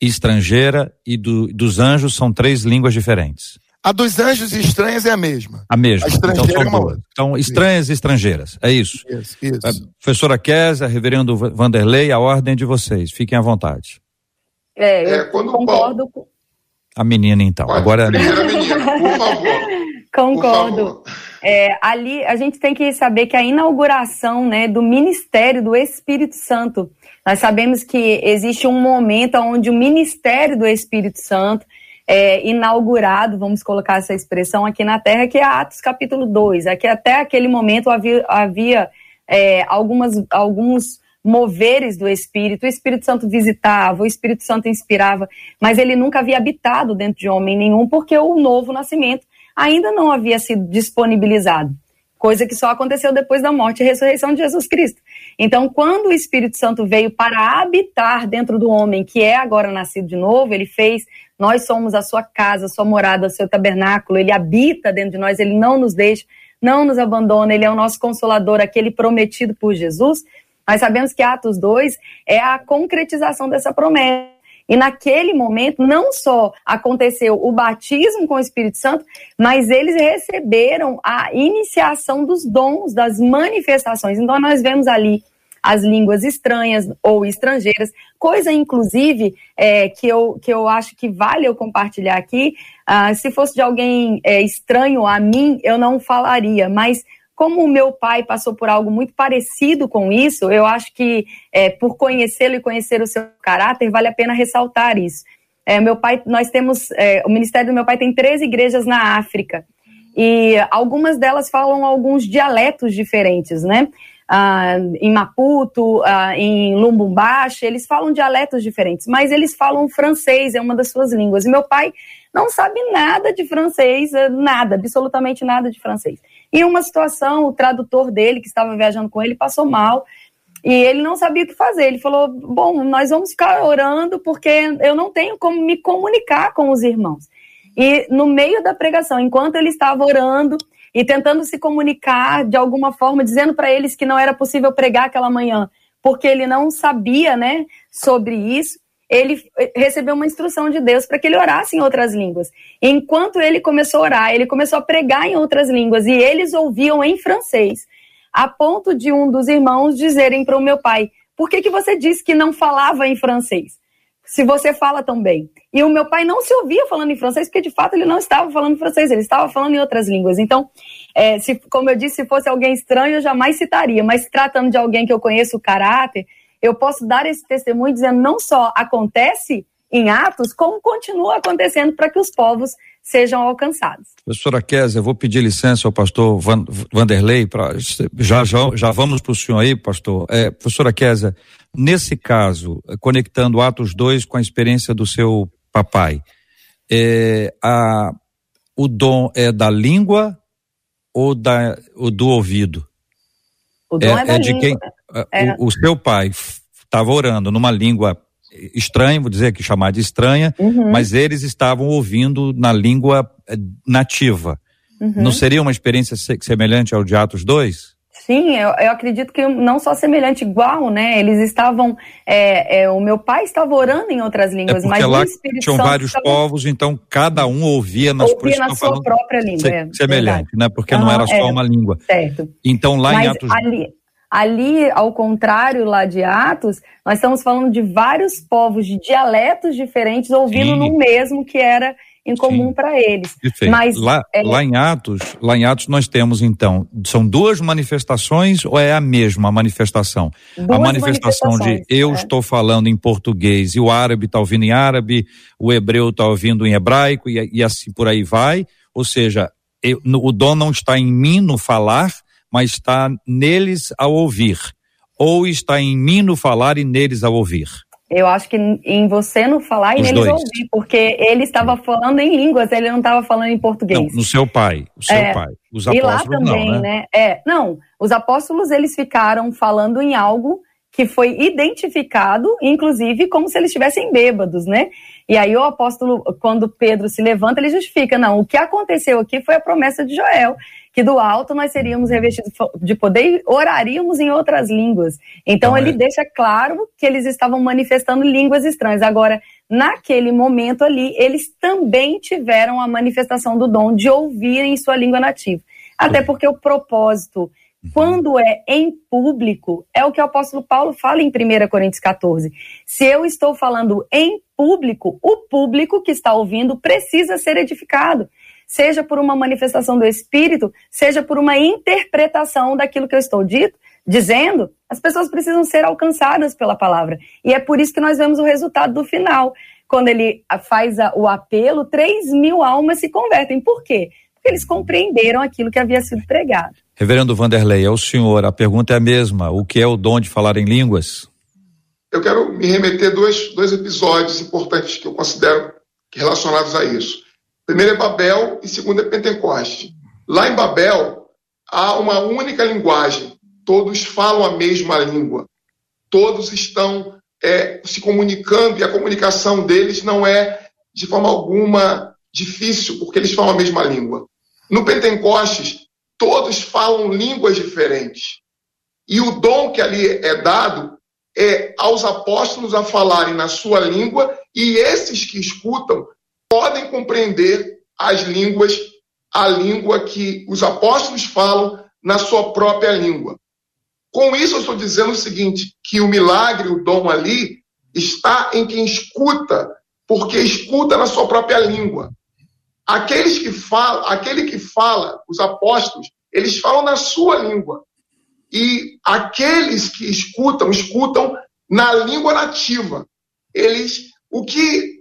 estrangeira e do, dos anjos são três línguas diferentes. A dos anjos e estranhas é a mesma. A mesma. A estrangeira então, são é uma Então, estranhas isso. e estrangeiras. É isso. Isso, isso. É, professora Kézia, reverendo Vanderlei, a ordem é de vocês. Fiquem à vontade. É, eu é, concordo com a menina, então. Pode, Agora. Primeira menina, por favor. Concordo. Por favor. É, ali a gente tem que saber que a inauguração né, do ministério do Espírito Santo, nós sabemos que existe um momento onde o ministério do Espírito Santo é, inaugurado, vamos colocar essa expressão aqui na Terra, que é Atos capítulo 2. Aqui, até aquele momento havia, havia é, algumas, alguns moveres do Espírito, o Espírito Santo visitava, o Espírito Santo inspirava, mas ele nunca havia habitado dentro de homem nenhum, porque o novo nascimento ainda não havia sido disponibilizado coisa que só aconteceu depois da morte e ressurreição de Jesus Cristo. Então, quando o Espírito Santo veio para habitar dentro do homem, que é agora nascido de novo, ele fez, nós somos a sua casa, a sua morada, o seu tabernáculo, ele habita dentro de nós, ele não nos deixa, não nos abandona, ele é o nosso consolador, aquele prometido por Jesus. Nós sabemos que Atos 2 é a concretização dessa promessa. E naquele momento, não só aconteceu o batismo com o Espírito Santo, mas eles receberam a iniciação dos dons, das manifestações. Então, nós vemos ali as línguas estranhas ou estrangeiras, coisa inclusive é, que, eu, que eu acho que vale eu compartilhar aqui. Ah, se fosse de alguém é, estranho a mim, eu não falaria, mas como o meu pai passou por algo muito parecido com isso, eu acho que é, por conhecê-lo e conhecer o seu caráter, vale a pena ressaltar isso. É, meu pai, nós temos, é, o ministério do meu pai tem três igrejas na África e algumas delas falam alguns dialetos diferentes, né? Ah, em Maputo, ah, em Lumbumbashi, eles falam dialetos diferentes, mas eles falam francês, é uma das suas línguas. E meu pai não sabe nada de francês, nada, absolutamente nada de francês. E uma situação, o tradutor dele, que estava viajando com ele, passou mal. E ele não sabia o que fazer. Ele falou: Bom, nós vamos ficar orando porque eu não tenho como me comunicar com os irmãos. E no meio da pregação, enquanto ele estava orando e tentando se comunicar de alguma forma, dizendo para eles que não era possível pregar aquela manhã, porque ele não sabia, né, sobre isso, ele recebeu uma instrução de Deus para que ele orasse em outras línguas. enquanto ele começou a orar, ele começou a pregar em outras línguas e eles ouviam em francês, a ponto de um dos irmãos dizerem para o meu pai: Por que, que você disse que não falava em francês? Se você fala tão bem. E o meu pai não se ouvia falando em francês, porque de fato ele não estava falando francês, ele estava falando em outras línguas. Então, é, se, como eu disse, se fosse alguém estranho, eu jamais citaria, mas tratando de alguém que eu conheço o caráter, eu posso dar esse testemunho dizendo não só acontece em Atos, como continua acontecendo para que os povos sejam alcançados. Professora Kézia, eu vou pedir licença ao pastor Van, Vanderlei, pra, já, já, já vamos para o senhor aí, pastor. É, professora Kézia, nesse caso, conectando Atos 2 com a experiência do seu papai, é, a, o dom é da língua ou, da, ou do ouvido? O dom é, é da é de língua. quem é. o, o, seu pai estava orando numa língua estranha, vou dizer que chamar de estranha, uhum. mas eles estavam ouvindo na língua eh, nativa. Uhum. Não seria uma experiência semelhante ao de Atos 2? Sim, eu, eu, acredito que não só semelhante, igual, né? Eles estavam. É, é, o meu pai estava orando em outras é línguas, é mas lá tinham vários estava... povos, então cada um ouvia nas ouvia na sua própria língua. Se, é, semelhante, né? Porque uhum, não era só uma língua. Certo. Então lá mas em Atos. Ali, Ali, ao contrário lá de Atos, nós estamos falando de vários povos, de dialetos diferentes, ouvindo Sim. no mesmo que era em comum para eles. Perfeito. Mas lá, é... lá em Atos, lá em Atos nós temos então, são duas manifestações ou é a mesma manifestação? Duas a manifestação de eu é. estou falando em português e o árabe está ouvindo em árabe, o hebreu está ouvindo em hebraico e, e, assim por aí vai. Ou seja, eu, o dom não está em mim no falar, mas está neles ao ouvir, ou está em mim no falar e neles ao ouvir? Eu acho que em você no falar e Os neles dois. ouvir, porque ele estava falando em línguas, ele não estava falando em português. Não, no seu pai, o seu é, pai. Os apóstolos e lá também, não, né? né? É, não, os apóstolos eles ficaram falando em algo que foi identificado, inclusive, como se eles estivessem bêbados, né? E aí o apóstolo, quando Pedro se levanta, ele justifica, não, o que aconteceu aqui foi a promessa de Joel, que do alto nós seríamos revestidos de poder e oraríamos em outras línguas. Então, então ele é. deixa claro que eles estavam manifestando línguas estranhas. Agora, naquele momento ali, eles também tiveram a manifestação do dom de ouvir em sua língua nativa. Até porque o propósito, uhum. quando é em público, é o que o apóstolo Paulo fala em 1 Coríntios 14. Se eu estou falando em público, o público que está ouvindo precisa ser edificado seja por uma manifestação do Espírito, seja por uma interpretação daquilo que eu estou dito, dizendo, as pessoas precisam ser alcançadas pela palavra. E é por isso que nós vemos o resultado do final. quando ele faz a, o apelo, 3 mil almas se convertem. Por quê? Porque eles compreenderam aquilo que havia sido pregado. Reverendo Vanderlei, é o senhor, a pergunta é a mesma. O que é o dom de falar em línguas? Eu quero me remeter a dois, dois episódios importantes que eu considero relacionados a isso. Primeiro é Babel e segundo é Pentecoste. Lá em Babel, há uma única linguagem, todos falam a mesma língua, todos estão é, se comunicando e a comunicação deles não é de forma alguma difícil, porque eles falam a mesma língua. No Pentecostes, todos falam línguas diferentes. E o dom que ali é dado é aos apóstolos a falarem na sua língua e esses que escutam podem compreender as línguas, a língua que os apóstolos falam na sua própria língua. Com isso, eu estou dizendo o seguinte: que o milagre, o dom ali, está em quem escuta, porque escuta na sua própria língua. Aqueles que falam, aquele que fala, os apóstolos, eles falam na sua língua. E aqueles que escutam, escutam na língua nativa. Eles, o que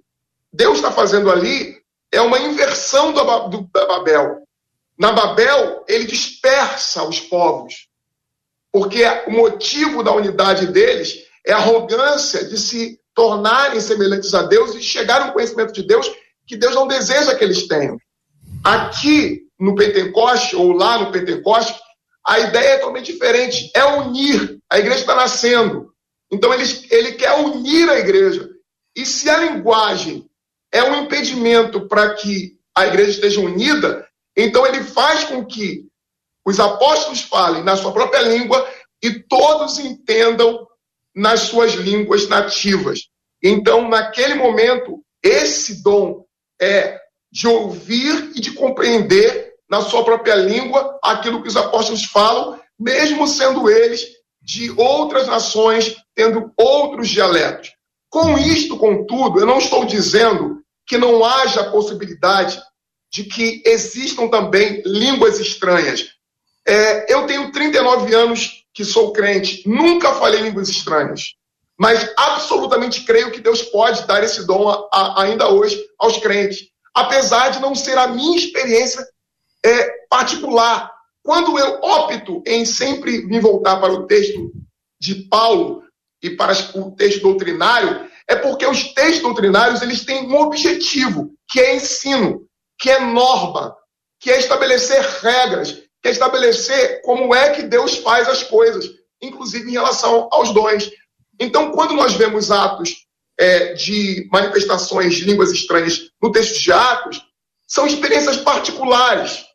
Deus está fazendo ali é uma inversão do, do, da Babel. Na Babel, ele dispersa os povos, porque o motivo da unidade deles é a arrogância de se tornarem semelhantes a Deus e chegar a um conhecimento de Deus que Deus não deseja que eles tenham. Aqui no Pentecoste, ou lá no Pentecoste, a ideia é totalmente diferente. É unir. A igreja está nascendo. Então ele, ele quer unir a igreja. E se a linguagem é um impedimento para que a igreja esteja unida, então ele faz com que os apóstolos falem na sua própria língua e todos entendam nas suas línguas nativas. Então, naquele momento, esse dom é de ouvir e de compreender na sua própria língua aquilo que os apóstolos falam, mesmo sendo eles de outras nações, tendo outros dialetos. Com isto, contudo, eu não estou dizendo que não haja possibilidade de que existam também línguas estranhas. É, eu tenho 39 anos que sou crente, nunca falei línguas estranhas, mas absolutamente creio que Deus pode dar esse dom a, a, ainda hoje aos crentes, apesar de não ser a minha experiência é, particular. Quando eu opto em sempre me voltar para o texto de Paulo e para o texto doutrinário, é porque os textos doutrinários eles têm um objetivo, que é ensino, que é norma, que é estabelecer regras, que é estabelecer como é que Deus faz as coisas, inclusive em relação aos dons. Então, quando nós vemos atos é, de manifestações de línguas estranhas no texto de Atos, são experiências particulares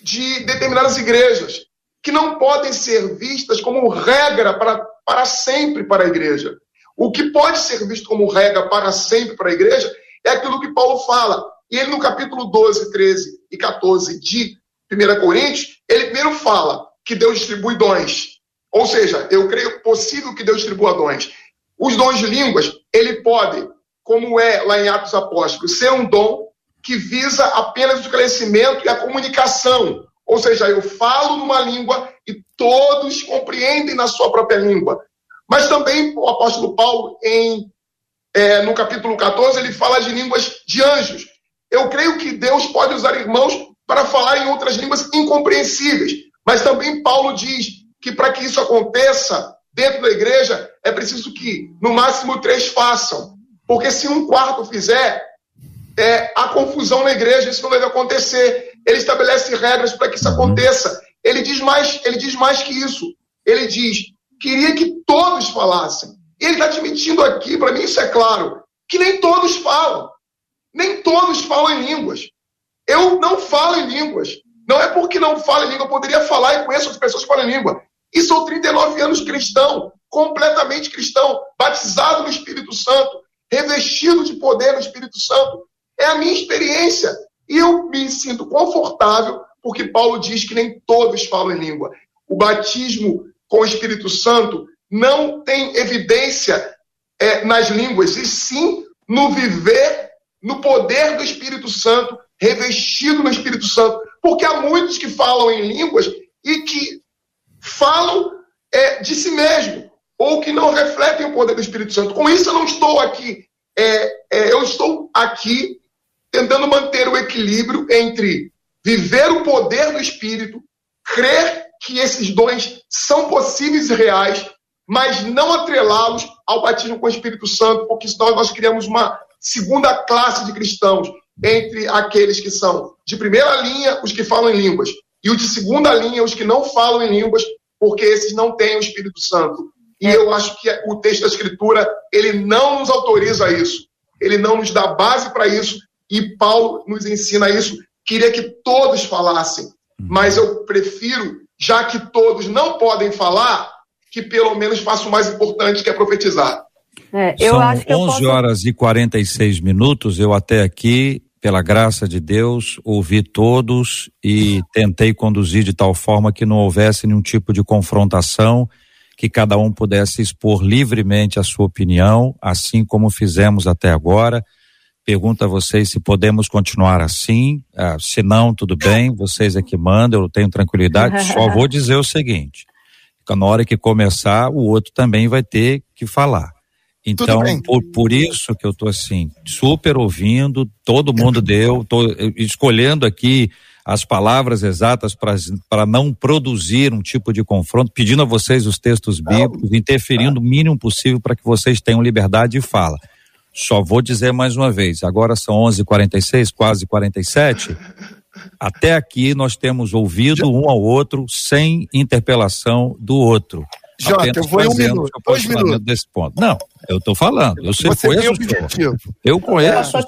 de determinadas igrejas, que não podem ser vistas como regra para, para sempre para a igreja. O que pode ser visto como regra para sempre para a igreja é aquilo que Paulo fala. E ele, no capítulo 12, 13 e 14 de 1 Coríntios, ele primeiro fala que Deus distribui dons. Ou seja, eu creio possível que Deus distribua dons. Os dons de línguas, ele pode, como é lá em Atos Apóstolos, ser um dom que visa apenas o esclarecimento e a comunicação. Ou seja, eu falo numa língua todos compreendem na sua própria língua. Mas também o apóstolo Paulo, em, é, no capítulo 14, ele fala de línguas de anjos. Eu creio que Deus pode usar irmãos para falar em outras línguas incompreensíveis. Mas também Paulo diz que para que isso aconteça dentro da igreja, é preciso que, no máximo, três façam. Porque se um quarto fizer, é, a confusão na igreja, isso não deve acontecer. Ele estabelece regras para que isso uhum. aconteça. Ele diz mais, ele diz mais que isso. Ele diz: queria que todos falassem. Ele está admitindo aqui, para mim isso é claro, que nem todos falam. Nem todos falam em línguas. Eu não falo em línguas. Não é porque não falo em língua, eu poderia falar e conheço as pessoas que falam em língua. E sou 39 anos cristão, completamente cristão, batizado no Espírito Santo, revestido de poder no Espírito Santo. É a minha experiência. E eu me sinto confortável, porque Paulo diz que nem todos falam em língua. O batismo com o Espírito Santo não tem evidência é, nas línguas, e sim no viver, no poder do Espírito Santo, revestido no Espírito Santo. Porque há muitos que falam em línguas e que falam é, de si mesmo, ou que não refletem o poder do Espírito Santo. Com isso, eu não estou aqui é, é, eu estou aqui tentando manter o equilíbrio entre viver o poder do Espírito, crer que esses dons são possíveis e reais, mas não atrelá-los ao batismo com o Espírito Santo, porque senão nós criamos uma segunda classe de cristãos entre aqueles que são de primeira linha, os que falam em línguas, e os de segunda linha, os que não falam em línguas, porque esses não têm o Espírito Santo. E eu acho que o texto da Escritura, ele não nos autoriza isso. Ele não nos dá base para isso. E Paulo nos ensina isso. Queria que todos falassem, mas eu prefiro, já que todos não podem falar, que pelo menos faça o mais importante, que é profetizar. É, eu São acho que 11 posso... horas e 46 minutos. Eu até aqui, pela graça de Deus, ouvi todos e tentei conduzir de tal forma que não houvesse nenhum tipo de confrontação que cada um pudesse expor livremente a sua opinião, assim como fizemos até agora. Pergunto a vocês se podemos continuar assim, ah, se não, tudo bem, vocês é que mandam, eu tenho tranquilidade. Só vou dizer o seguinte: na hora que começar, o outro também vai ter que falar. Então, por, por isso que eu estou assim, super ouvindo, todo mundo deu, tô escolhendo aqui as palavras exatas para não produzir um tipo de confronto, pedindo a vocês os textos bíblicos, interferindo o mínimo possível para que vocês tenham liberdade de fala. Só vou dizer mais uma vez, agora são 11:46, quase 47. Até aqui nós temos ouvido um ao outro sem interpelação do outro. Jota, eu vou em um minuto, dois minutos. Desse ponto. Não, eu estou falando, eu sei, Você conheço o Eu conheço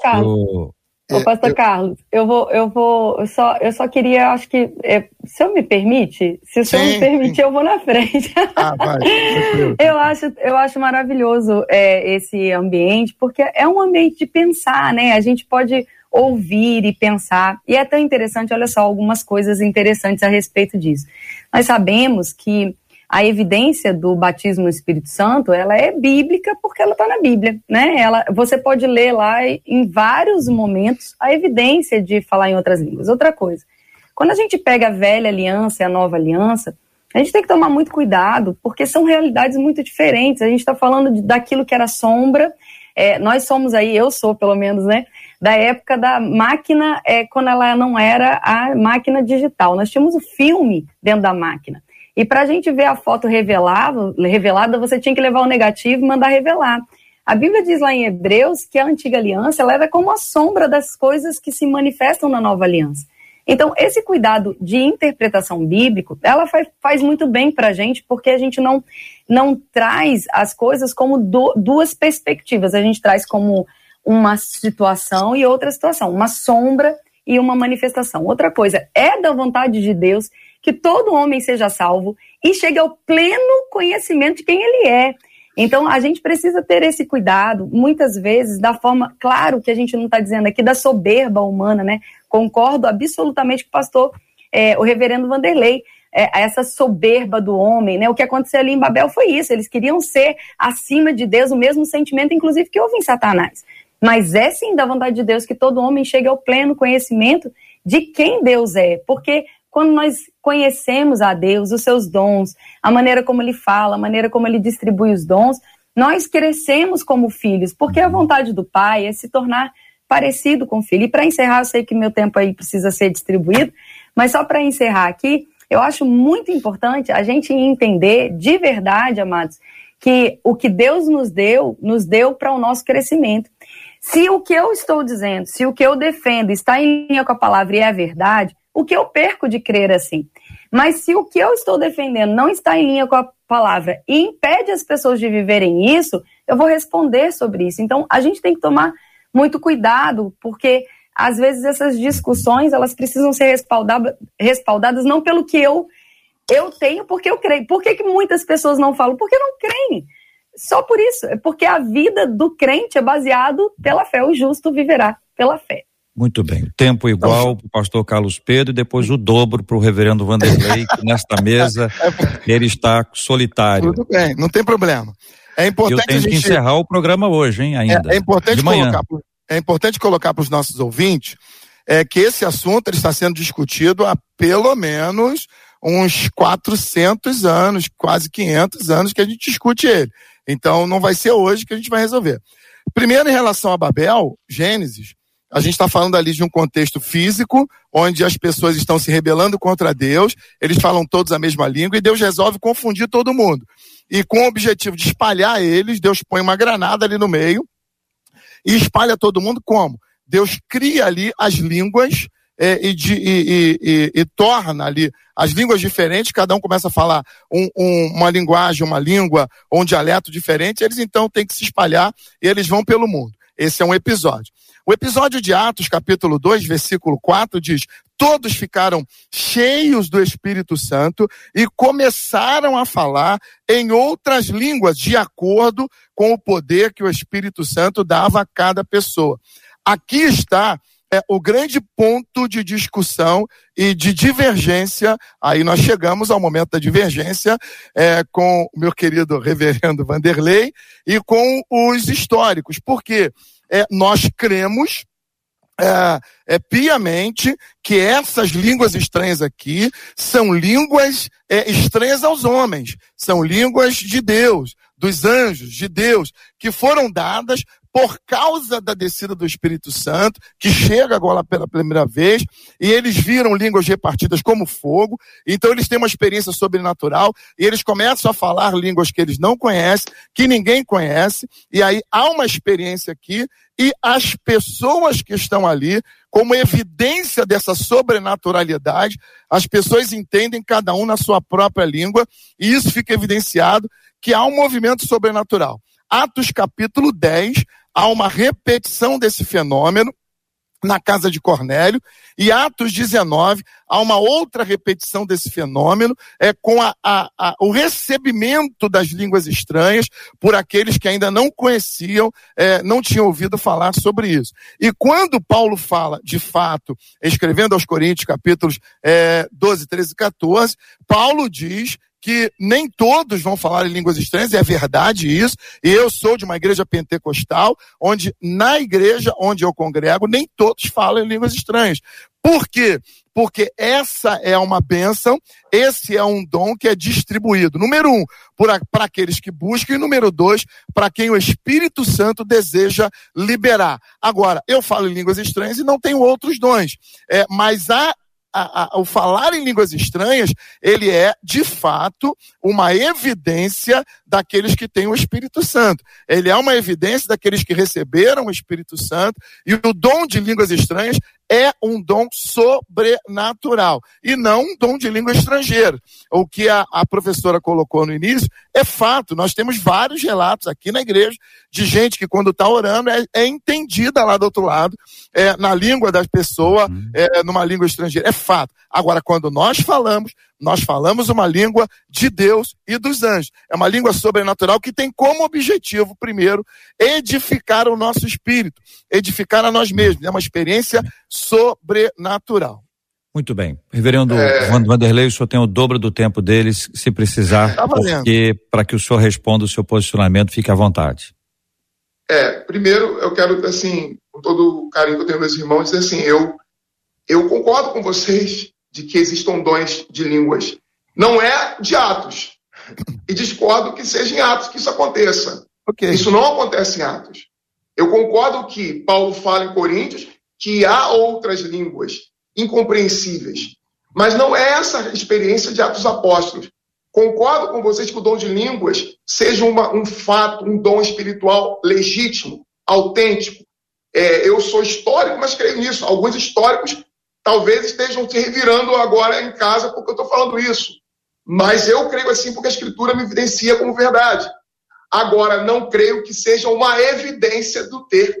Ô, pastor eu... Carlos, eu vou, eu vou, eu só, eu só queria, acho que, é, se eu me permite, se o senhor me permitir, eu vou na frente. Ah, vai. eu acho, eu acho maravilhoso é, esse ambiente, porque é um ambiente de pensar, né? A gente pode ouvir e pensar, e é tão interessante, olha só, algumas coisas interessantes a respeito disso. Nós sabemos que a evidência do batismo no Espírito Santo, ela é bíblica porque ela está na Bíblia, né? Ela, você pode ler lá em vários momentos a evidência de falar em outras línguas. Outra coisa, quando a gente pega a velha aliança e a nova aliança, a gente tem que tomar muito cuidado, porque são realidades muito diferentes. A gente está falando de, daquilo que era sombra. É, nós somos aí, eu sou pelo menos, né? Da época da máquina, é, quando ela não era a máquina digital. Nós tínhamos o filme dentro da máquina. E para a gente ver a foto revelada, revelada, você tinha que levar o negativo e mandar revelar. A Bíblia diz lá em Hebreus que a antiga aliança ela como a sombra das coisas que se manifestam na nova aliança. Então, esse cuidado de interpretação bíblica, ela faz, faz muito bem para a gente, porque a gente não, não traz as coisas como do, duas perspectivas. A gente traz como uma situação e outra situação, uma sombra e uma manifestação. Outra coisa, é da vontade de Deus que todo homem seja salvo e chegue ao pleno conhecimento de quem ele é. Então, a gente precisa ter esse cuidado, muitas vezes, da forma, claro que a gente não está dizendo aqui da soberba humana, né? Concordo absolutamente com o pastor, é, o reverendo Vanderlei, é, essa soberba do homem, né? O que aconteceu ali em Babel foi isso, eles queriam ser acima de Deus, o mesmo sentimento, inclusive, que houve em Satanás. Mas é sim da vontade de Deus que todo homem chegue ao pleno conhecimento de quem Deus é, porque quando nós conhecemos a Deus, os seus dons, a maneira como ele fala, a maneira como ele distribui os dons, nós crescemos como filhos, porque a vontade do Pai é se tornar parecido com o filho. E para encerrar, eu sei que meu tempo aí precisa ser distribuído, mas só para encerrar aqui, eu acho muito importante a gente entender de verdade, amados, que o que Deus nos deu, nos deu para o nosso crescimento. Se o que eu estou dizendo, se o que eu defendo está em linha com a palavra e é verdade, o que eu perco de crer assim? Mas se o que eu estou defendendo não está em linha com a palavra e impede as pessoas de viverem isso, eu vou responder sobre isso. Então, a gente tem que tomar muito cuidado, porque às vezes essas discussões elas precisam ser respaldadas, respaldadas não pelo que eu eu tenho, porque eu creio. Por que, que muitas pessoas não falam? Porque não creem. Só por isso, é porque a vida do crente é baseado pela fé. O justo viverá pela fé. Muito bem. Tempo igual para o pastor Carlos Pedro e depois o dobro para o reverendo Vanderlei, que nesta mesa ele está solitário. Tudo bem, não tem problema. É importante Eu tenho gente... que encerrar o programa hoje, hein, ainda. É, é importante de manhã. colocar, é importante colocar para os nossos ouvintes é que esse assunto está sendo discutido há pelo menos uns 400 anos, quase 500 anos que a gente discute ele. Então não vai ser hoje que a gente vai resolver. Primeiro, em relação a Babel, Gênesis, a gente está falando ali de um contexto físico, onde as pessoas estão se rebelando contra Deus, eles falam todos a mesma língua, e Deus resolve confundir todo mundo. E com o objetivo de espalhar eles, Deus põe uma granada ali no meio e espalha todo mundo como? Deus cria ali as línguas é, e, de, e, e, e, torna ali as línguas diferentes, cada um começa a falar um, um, uma linguagem, uma língua ou um dialeto diferente, eles então têm que se espalhar e eles vão pelo mundo. Esse é um episódio. O episódio de Atos, capítulo 2, versículo 4, diz: Todos ficaram cheios do Espírito Santo e começaram a falar em outras línguas, de acordo com o poder que o Espírito Santo dava a cada pessoa. Aqui está é, o grande ponto de discussão e de divergência. Aí nós chegamos ao momento da divergência é, com o meu querido reverendo Vanderlei e com os históricos. Porque é, nós cremos é, é, piamente que essas línguas estranhas aqui são línguas é, estranhas aos homens, são línguas de Deus, dos anjos, de Deus, que foram dadas por causa da descida do Espírito Santo, que chega agora pela primeira vez, e eles viram línguas repartidas como fogo, então eles têm uma experiência sobrenatural, e eles começam a falar línguas que eles não conhecem, que ninguém conhece, e aí há uma experiência aqui, e as pessoas que estão ali, como evidência dessa sobrenaturalidade, as pessoas entendem cada um na sua própria língua, e isso fica evidenciado que há um movimento sobrenatural. Atos capítulo 10, há uma repetição desse fenômeno na casa de Cornélio, e Atos 19, há uma outra repetição desse fenômeno, é com a, a, a, o recebimento das línguas estranhas por aqueles que ainda não conheciam, é, não tinham ouvido falar sobre isso. E quando Paulo fala, de fato, escrevendo aos Coríntios, capítulos é, 12, 13 e 14, Paulo diz que nem todos vão falar em línguas estranhas, é verdade isso. E eu sou de uma igreja pentecostal, onde na igreja onde eu congrego, nem todos falam em línguas estranhas. Por quê? Porque essa é uma bênção, esse é um dom que é distribuído. Número um, para aqueles que buscam, e número dois, para quem o Espírito Santo deseja liberar. Agora, eu falo em línguas estranhas e não tenho outros dons, é, mas há a, a, o falar em línguas estranhas, ele é, de fato, uma evidência daqueles que têm o Espírito Santo. Ele é uma evidência daqueles que receberam o Espírito Santo, e o dom de línguas estranhas é um dom sobrenatural e não um dom de língua estrangeira. O que a, a professora colocou no início é fato. Nós temos vários relatos aqui na igreja de gente que, quando está orando, é, é, entendida lá do outro lado, é, na língua das pessoas, uhum. é, numa língua estrangeira. É fato. Agora, quando nós falamos, nós falamos uma língua de Deus e dos anjos. É uma língua sobrenatural que tem como objetivo, primeiro, edificar o nosso espírito, edificar a nós mesmos. É uma experiência sobrenatural. Muito bem. Reverendo é... Vanderlei, o senhor tem o dobro do tempo deles, se precisar, tá porque para que o senhor responda o seu posicionamento, fique à vontade. É, primeiro eu quero, assim, com todo o carinho que eu tenho meus irmãos, dizer assim, eu, eu concordo com vocês de que existam dons de línguas. Não é de Atos. E discordo que seja em Atos que isso aconteça. Okay. Isso não acontece em Atos. Eu concordo que Paulo fala em Coríntios que há outras línguas incompreensíveis. Mas não é essa experiência de Atos Apóstolos. Concordo com vocês que o dom de línguas seja uma, um fato, um dom espiritual legítimo, autêntico. É, eu sou histórico, mas creio nisso. Alguns históricos talvez estejam se revirando agora em casa porque eu estou falando isso. Mas eu creio assim porque a Escritura me evidencia como verdade. Agora, não creio que seja uma evidência do ter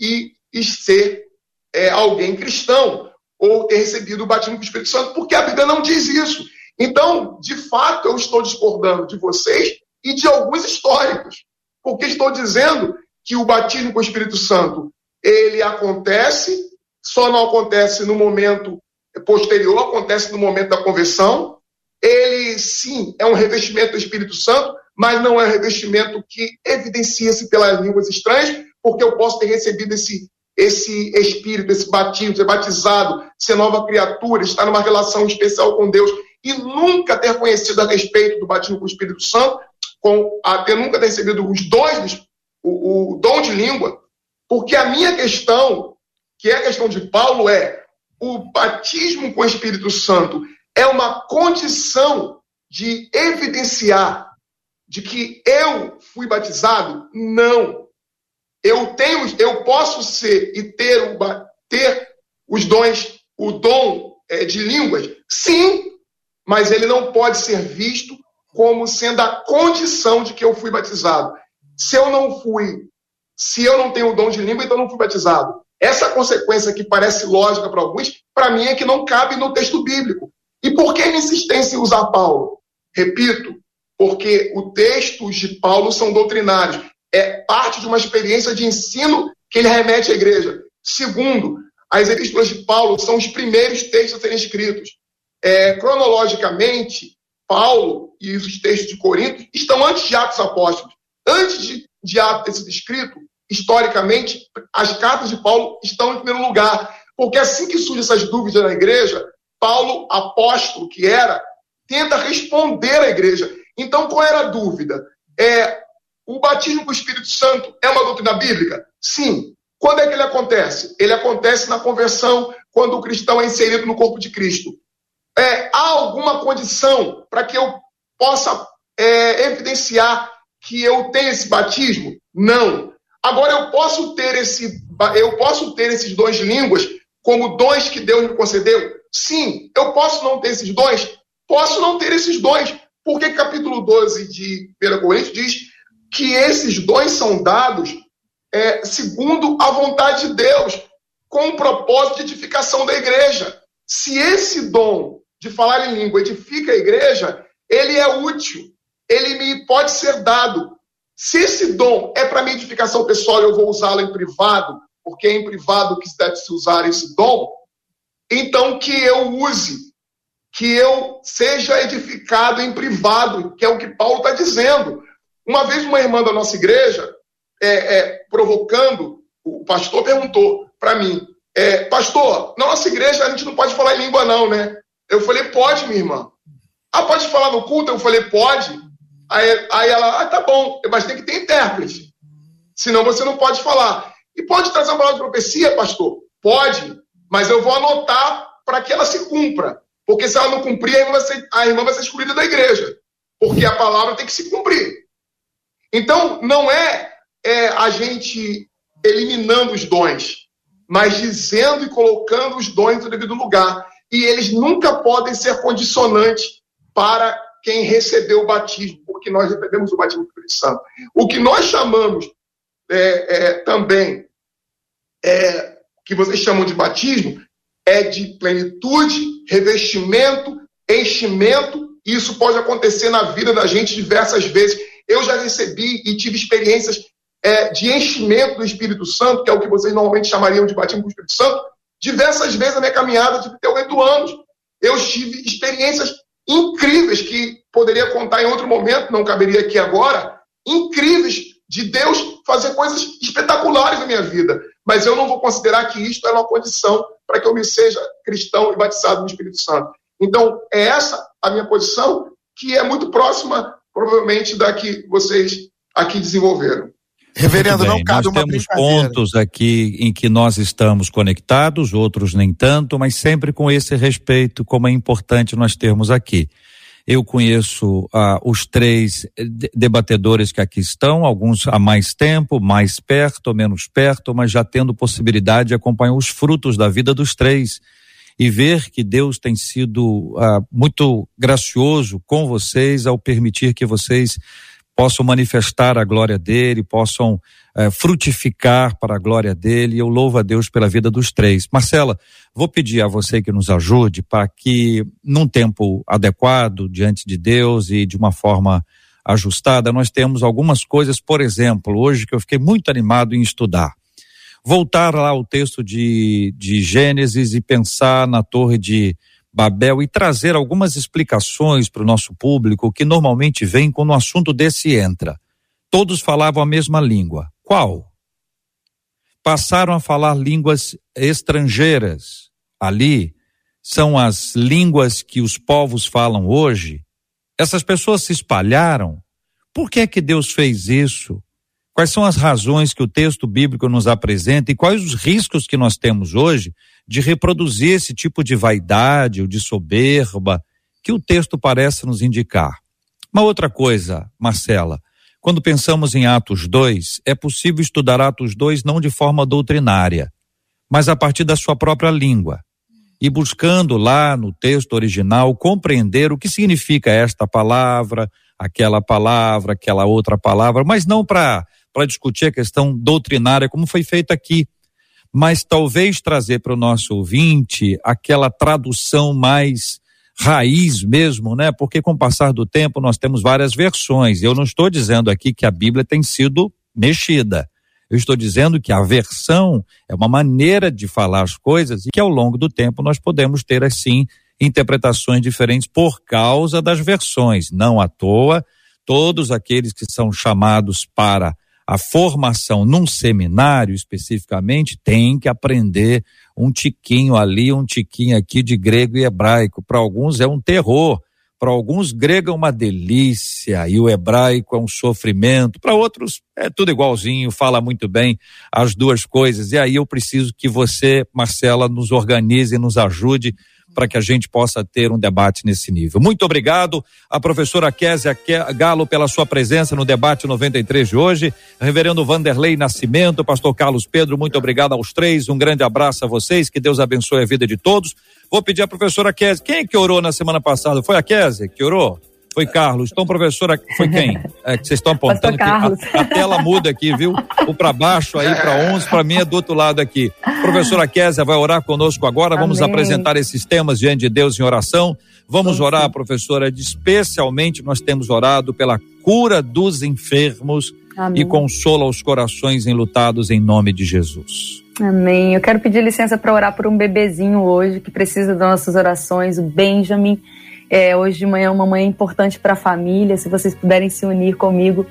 e, e ser é, alguém cristão ou ter recebido o batismo com o Espírito Santo, porque a Bíblia não diz isso. Então, de fato, eu estou discordando de vocês e de alguns históricos, porque estou dizendo que o batismo com o Espírito Santo ele acontece só não acontece no momento posterior, acontece no momento da conversão. Ele, sim, é um revestimento do Espírito Santo, mas não é um revestimento que evidencia-se pelas línguas estranhas, porque eu posso ter recebido esse, esse Espírito, esse batismo, ser batizado, ser nova criatura, estar numa relação especial com Deus e nunca ter conhecido a respeito do batismo com o Espírito Santo, com, até nunca ter recebido os dons o, o dom de língua, porque a minha questão, que é a questão de Paulo, é o batismo com o Espírito Santo é uma condição de evidenciar de que eu fui batizado? Não. Eu tenho, eu posso ser e ter, ter os dons, o dom é, de línguas? Sim, mas ele não pode ser visto como sendo a condição de que eu fui batizado. Se eu não fui, se eu não tenho o dom de língua, então não fui batizado. Essa consequência que parece lógica para alguns, para mim é que não cabe no texto bíblico. E por que a insistência em usar Paulo? Repito, porque os textos de Paulo são doutrinários. É parte de uma experiência de ensino que ele remete à igreja. Segundo, as epístolas de Paulo são os primeiros textos a serem escritos. É, cronologicamente, Paulo e os textos de Corinto estão antes de Atos Apóstolos. Antes de, de Atos ter sido escrito, historicamente, as cartas de Paulo estão em primeiro lugar. Porque assim que surgem essas dúvidas na igreja, Paulo, apóstolo que era, tenta responder à igreja. Então, qual era a dúvida? É, o batismo com o Espírito Santo é uma doutrina bíblica? Sim. Quando é que ele acontece? Ele acontece na conversão, quando o cristão é inserido no corpo de Cristo. É, há alguma condição para que eu possa é, evidenciar que eu tenho esse batismo? Não. Agora eu posso ter esse, eu posso ter esses dons de línguas como dons que Deus me concedeu? Sim. Eu posso não ter esses dons? Posso não ter esses dons. Porque capítulo 12 de 1 Coríntios diz que esses dons são dados é, segundo a vontade de Deus, com o propósito de edificação da igreja. Se esse dom de falar em língua edifica a igreja, ele é útil, ele me pode ser dado. Se esse dom é para minha edificação pessoal, eu vou usá-lo em privado, porque é em privado que deve se usar esse dom, então que eu use, que eu seja edificado em privado, que é o que Paulo está dizendo. Uma vez uma irmã da nossa igreja, é, é, provocando, o pastor perguntou para mim, é, pastor, na nossa igreja a gente não pode falar em língua não, né? Eu falei, pode, minha irmã. Ah, pode falar no culto? Eu falei, pode. Aí, aí ela, ah, tá bom, mas tem que ter intérprete. Senão você não pode falar. E pode trazer uma palavra de profecia, pastor? Pode, mas eu vou anotar para que ela se cumpra. Porque se ela não cumprir, a irmã, vai ser, a irmã vai ser excluída da igreja. Porque a palavra tem que se cumprir. Então, não é, é a gente eliminando os dons, mas dizendo e colocando os dons no devido lugar. E eles nunca podem ser condicionantes para quem recebeu o batismo, porque nós recebemos o batismo do Espírito Santo. O que nós chamamos é, é, também, é, que vocês chamam de batismo, é de plenitude, revestimento, enchimento, isso pode acontecer na vida da gente diversas vezes. Eu já recebi e tive experiências é, de enchimento do Espírito Santo, que é o que vocês normalmente chamariam de batismo com o Espírito Santo, diversas vezes na minha caminhada de ter oito anos. Eu tive experiências incríveis que poderia contar em outro momento, não caberia aqui agora, incríveis de Deus fazer coisas espetaculares na minha vida. Mas eu não vou considerar que isto é uma condição para que eu me seja cristão e batizado no Espírito Santo. Então, é essa a minha posição, que é muito próxima, provavelmente, da que vocês aqui desenvolveram. Reverendo, bem, não cabe nós uma temos pontos aqui em que nós estamos conectados, outros nem tanto, mas sempre com esse respeito, como é importante nós termos aqui. Eu conheço ah, os três debatedores que aqui estão, alguns há mais tempo, mais perto menos perto, mas já tendo possibilidade de acompanhar os frutos da vida dos três e ver que Deus tem sido ah, muito gracioso com vocês ao permitir que vocês possam manifestar a glória dele, possam é, frutificar para a glória dele. Eu louvo a Deus pela vida dos três. Marcela, vou pedir a você que nos ajude para que, num tempo adequado, diante de Deus e de uma forma ajustada, nós temos algumas coisas, por exemplo, hoje que eu fiquei muito animado em estudar. Voltar lá ao texto de, de Gênesis e pensar na torre de Babel e trazer algumas explicações para o nosso público que normalmente vem quando um assunto desse entra. Todos falavam a mesma língua. Qual? Passaram a falar línguas estrangeiras. Ali são as línguas que os povos falam hoje. Essas pessoas se espalharam. Por que é que Deus fez isso? Quais são as razões que o texto bíblico nos apresenta e quais os riscos que nós temos hoje de reproduzir esse tipo de vaidade ou de soberba que o texto parece nos indicar? Uma outra coisa, Marcela, quando pensamos em Atos 2, é possível estudar Atos 2 não de forma doutrinária, mas a partir da sua própria língua. E buscando lá no texto original compreender o que significa esta palavra, aquela palavra, aquela outra palavra, mas não para discutir a questão doutrinária, como foi feito aqui, mas talvez trazer para o nosso ouvinte aquela tradução mais raiz mesmo, né? Porque com o passar do tempo nós temos várias versões. Eu não estou dizendo aqui que a Bíblia tem sido mexida. Eu estou dizendo que a versão é uma maneira de falar as coisas e que ao longo do tempo nós podemos ter assim interpretações diferentes por causa das versões. Não à toa, todos aqueles que são chamados para a formação num seminário especificamente tem que aprender um tiquinho ali, um tiquinho aqui de grego e hebraico. Para alguns é um terror, para alguns grego é uma delícia e o hebraico é um sofrimento. Para outros é tudo igualzinho, fala muito bem as duas coisas. E aí eu preciso que você, Marcela, nos organize e nos ajude para que a gente possa ter um debate nesse nível. Muito obrigado a professora Késia Galo pela sua presença no debate 93 de hoje. Reverendo Vanderlei Nascimento, pastor Carlos Pedro, muito obrigado aos três. Um grande abraço a vocês, que Deus abençoe a vida de todos. Vou pedir à professora Késia, quem é que orou na semana passada? Foi a Késia que orou? Foi Carlos. Então, professora, foi quem? É que vocês estão apontando a, a, tela muda aqui, viu? O para baixo aí para 11, para mim é do outro lado aqui. Professora Késia vai orar conosco agora. Amém. Vamos apresentar esses temas diante de Deus em oração. Vamos orar, professora, especialmente nós temos orado pela cura dos enfermos Amém. e consola os corações enlutados em nome de Jesus. Amém. Eu quero pedir licença para orar por um bebezinho hoje que precisa das nossas orações, o Benjamin. É, hoje de manhã é uma manhã importante para a família. Se vocês puderem se unir comigo,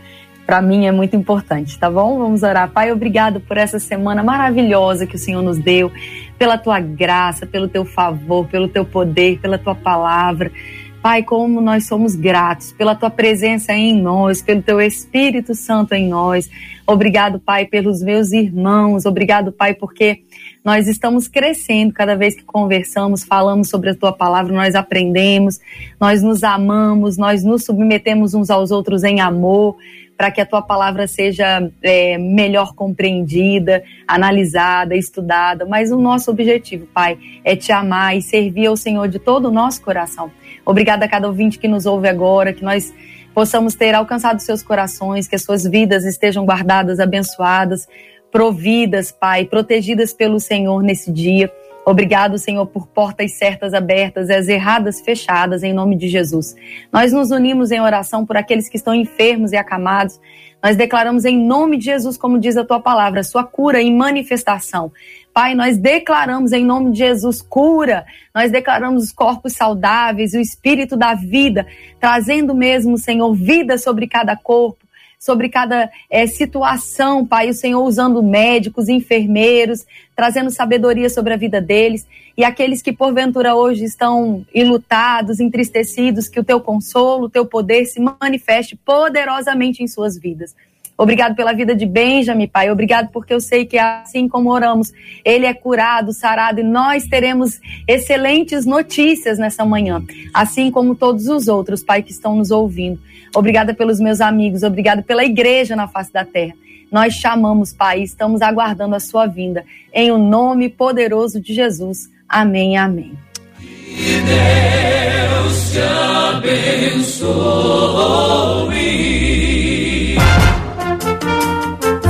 para mim é muito importante, tá bom? Vamos orar. Pai, obrigado por essa semana maravilhosa que o Senhor nos deu, pela tua graça, pelo teu favor, pelo teu poder, pela tua palavra. Pai, como nós somos gratos pela tua presença em nós, pelo teu Espírito Santo em nós. Obrigado, Pai, pelos meus irmãos. Obrigado, Pai, porque nós estamos crescendo cada vez que conversamos, falamos sobre a tua palavra, nós aprendemos, nós nos amamos, nós nos submetemos uns aos outros em amor para que a tua palavra seja é, melhor compreendida, analisada, estudada. Mas o nosso objetivo, Pai, é te amar e servir ao Senhor de todo o nosso coração. Obrigada a cada ouvinte que nos ouve agora, que nós possamos ter alcançado seus corações, que as suas vidas estejam guardadas, abençoadas, providas, Pai, protegidas pelo Senhor nesse dia. Obrigado, Senhor, por portas certas abertas e as erradas fechadas, em nome de Jesus. Nós nos unimos em oração por aqueles que estão enfermos e acamados. Nós declaramos em nome de Jesus, como diz a tua palavra, sua cura em manifestação. Pai, nós declaramos em nome de Jesus cura, nós declaramos os corpos saudáveis, o espírito da vida, trazendo mesmo, Senhor, vida sobre cada corpo sobre cada é, situação, Pai. O Senhor usando médicos, enfermeiros, trazendo sabedoria sobre a vida deles. E aqueles que porventura hoje estão ilutados, entristecidos, que o teu consolo, o teu poder se manifeste poderosamente em suas vidas. Obrigado pela vida de Benjamin, Pai. Obrigado porque eu sei que assim como oramos, ele é curado, sarado e nós teremos excelentes notícias nessa manhã, assim como todos os outros, Pai, que estão nos ouvindo. Obrigada pelos meus amigos, obrigado pela igreja na face da terra. Nós chamamos, Pai, estamos aguardando a sua vinda. Em o nome poderoso de Jesus. Amém, amém. Que Deus te abençoe.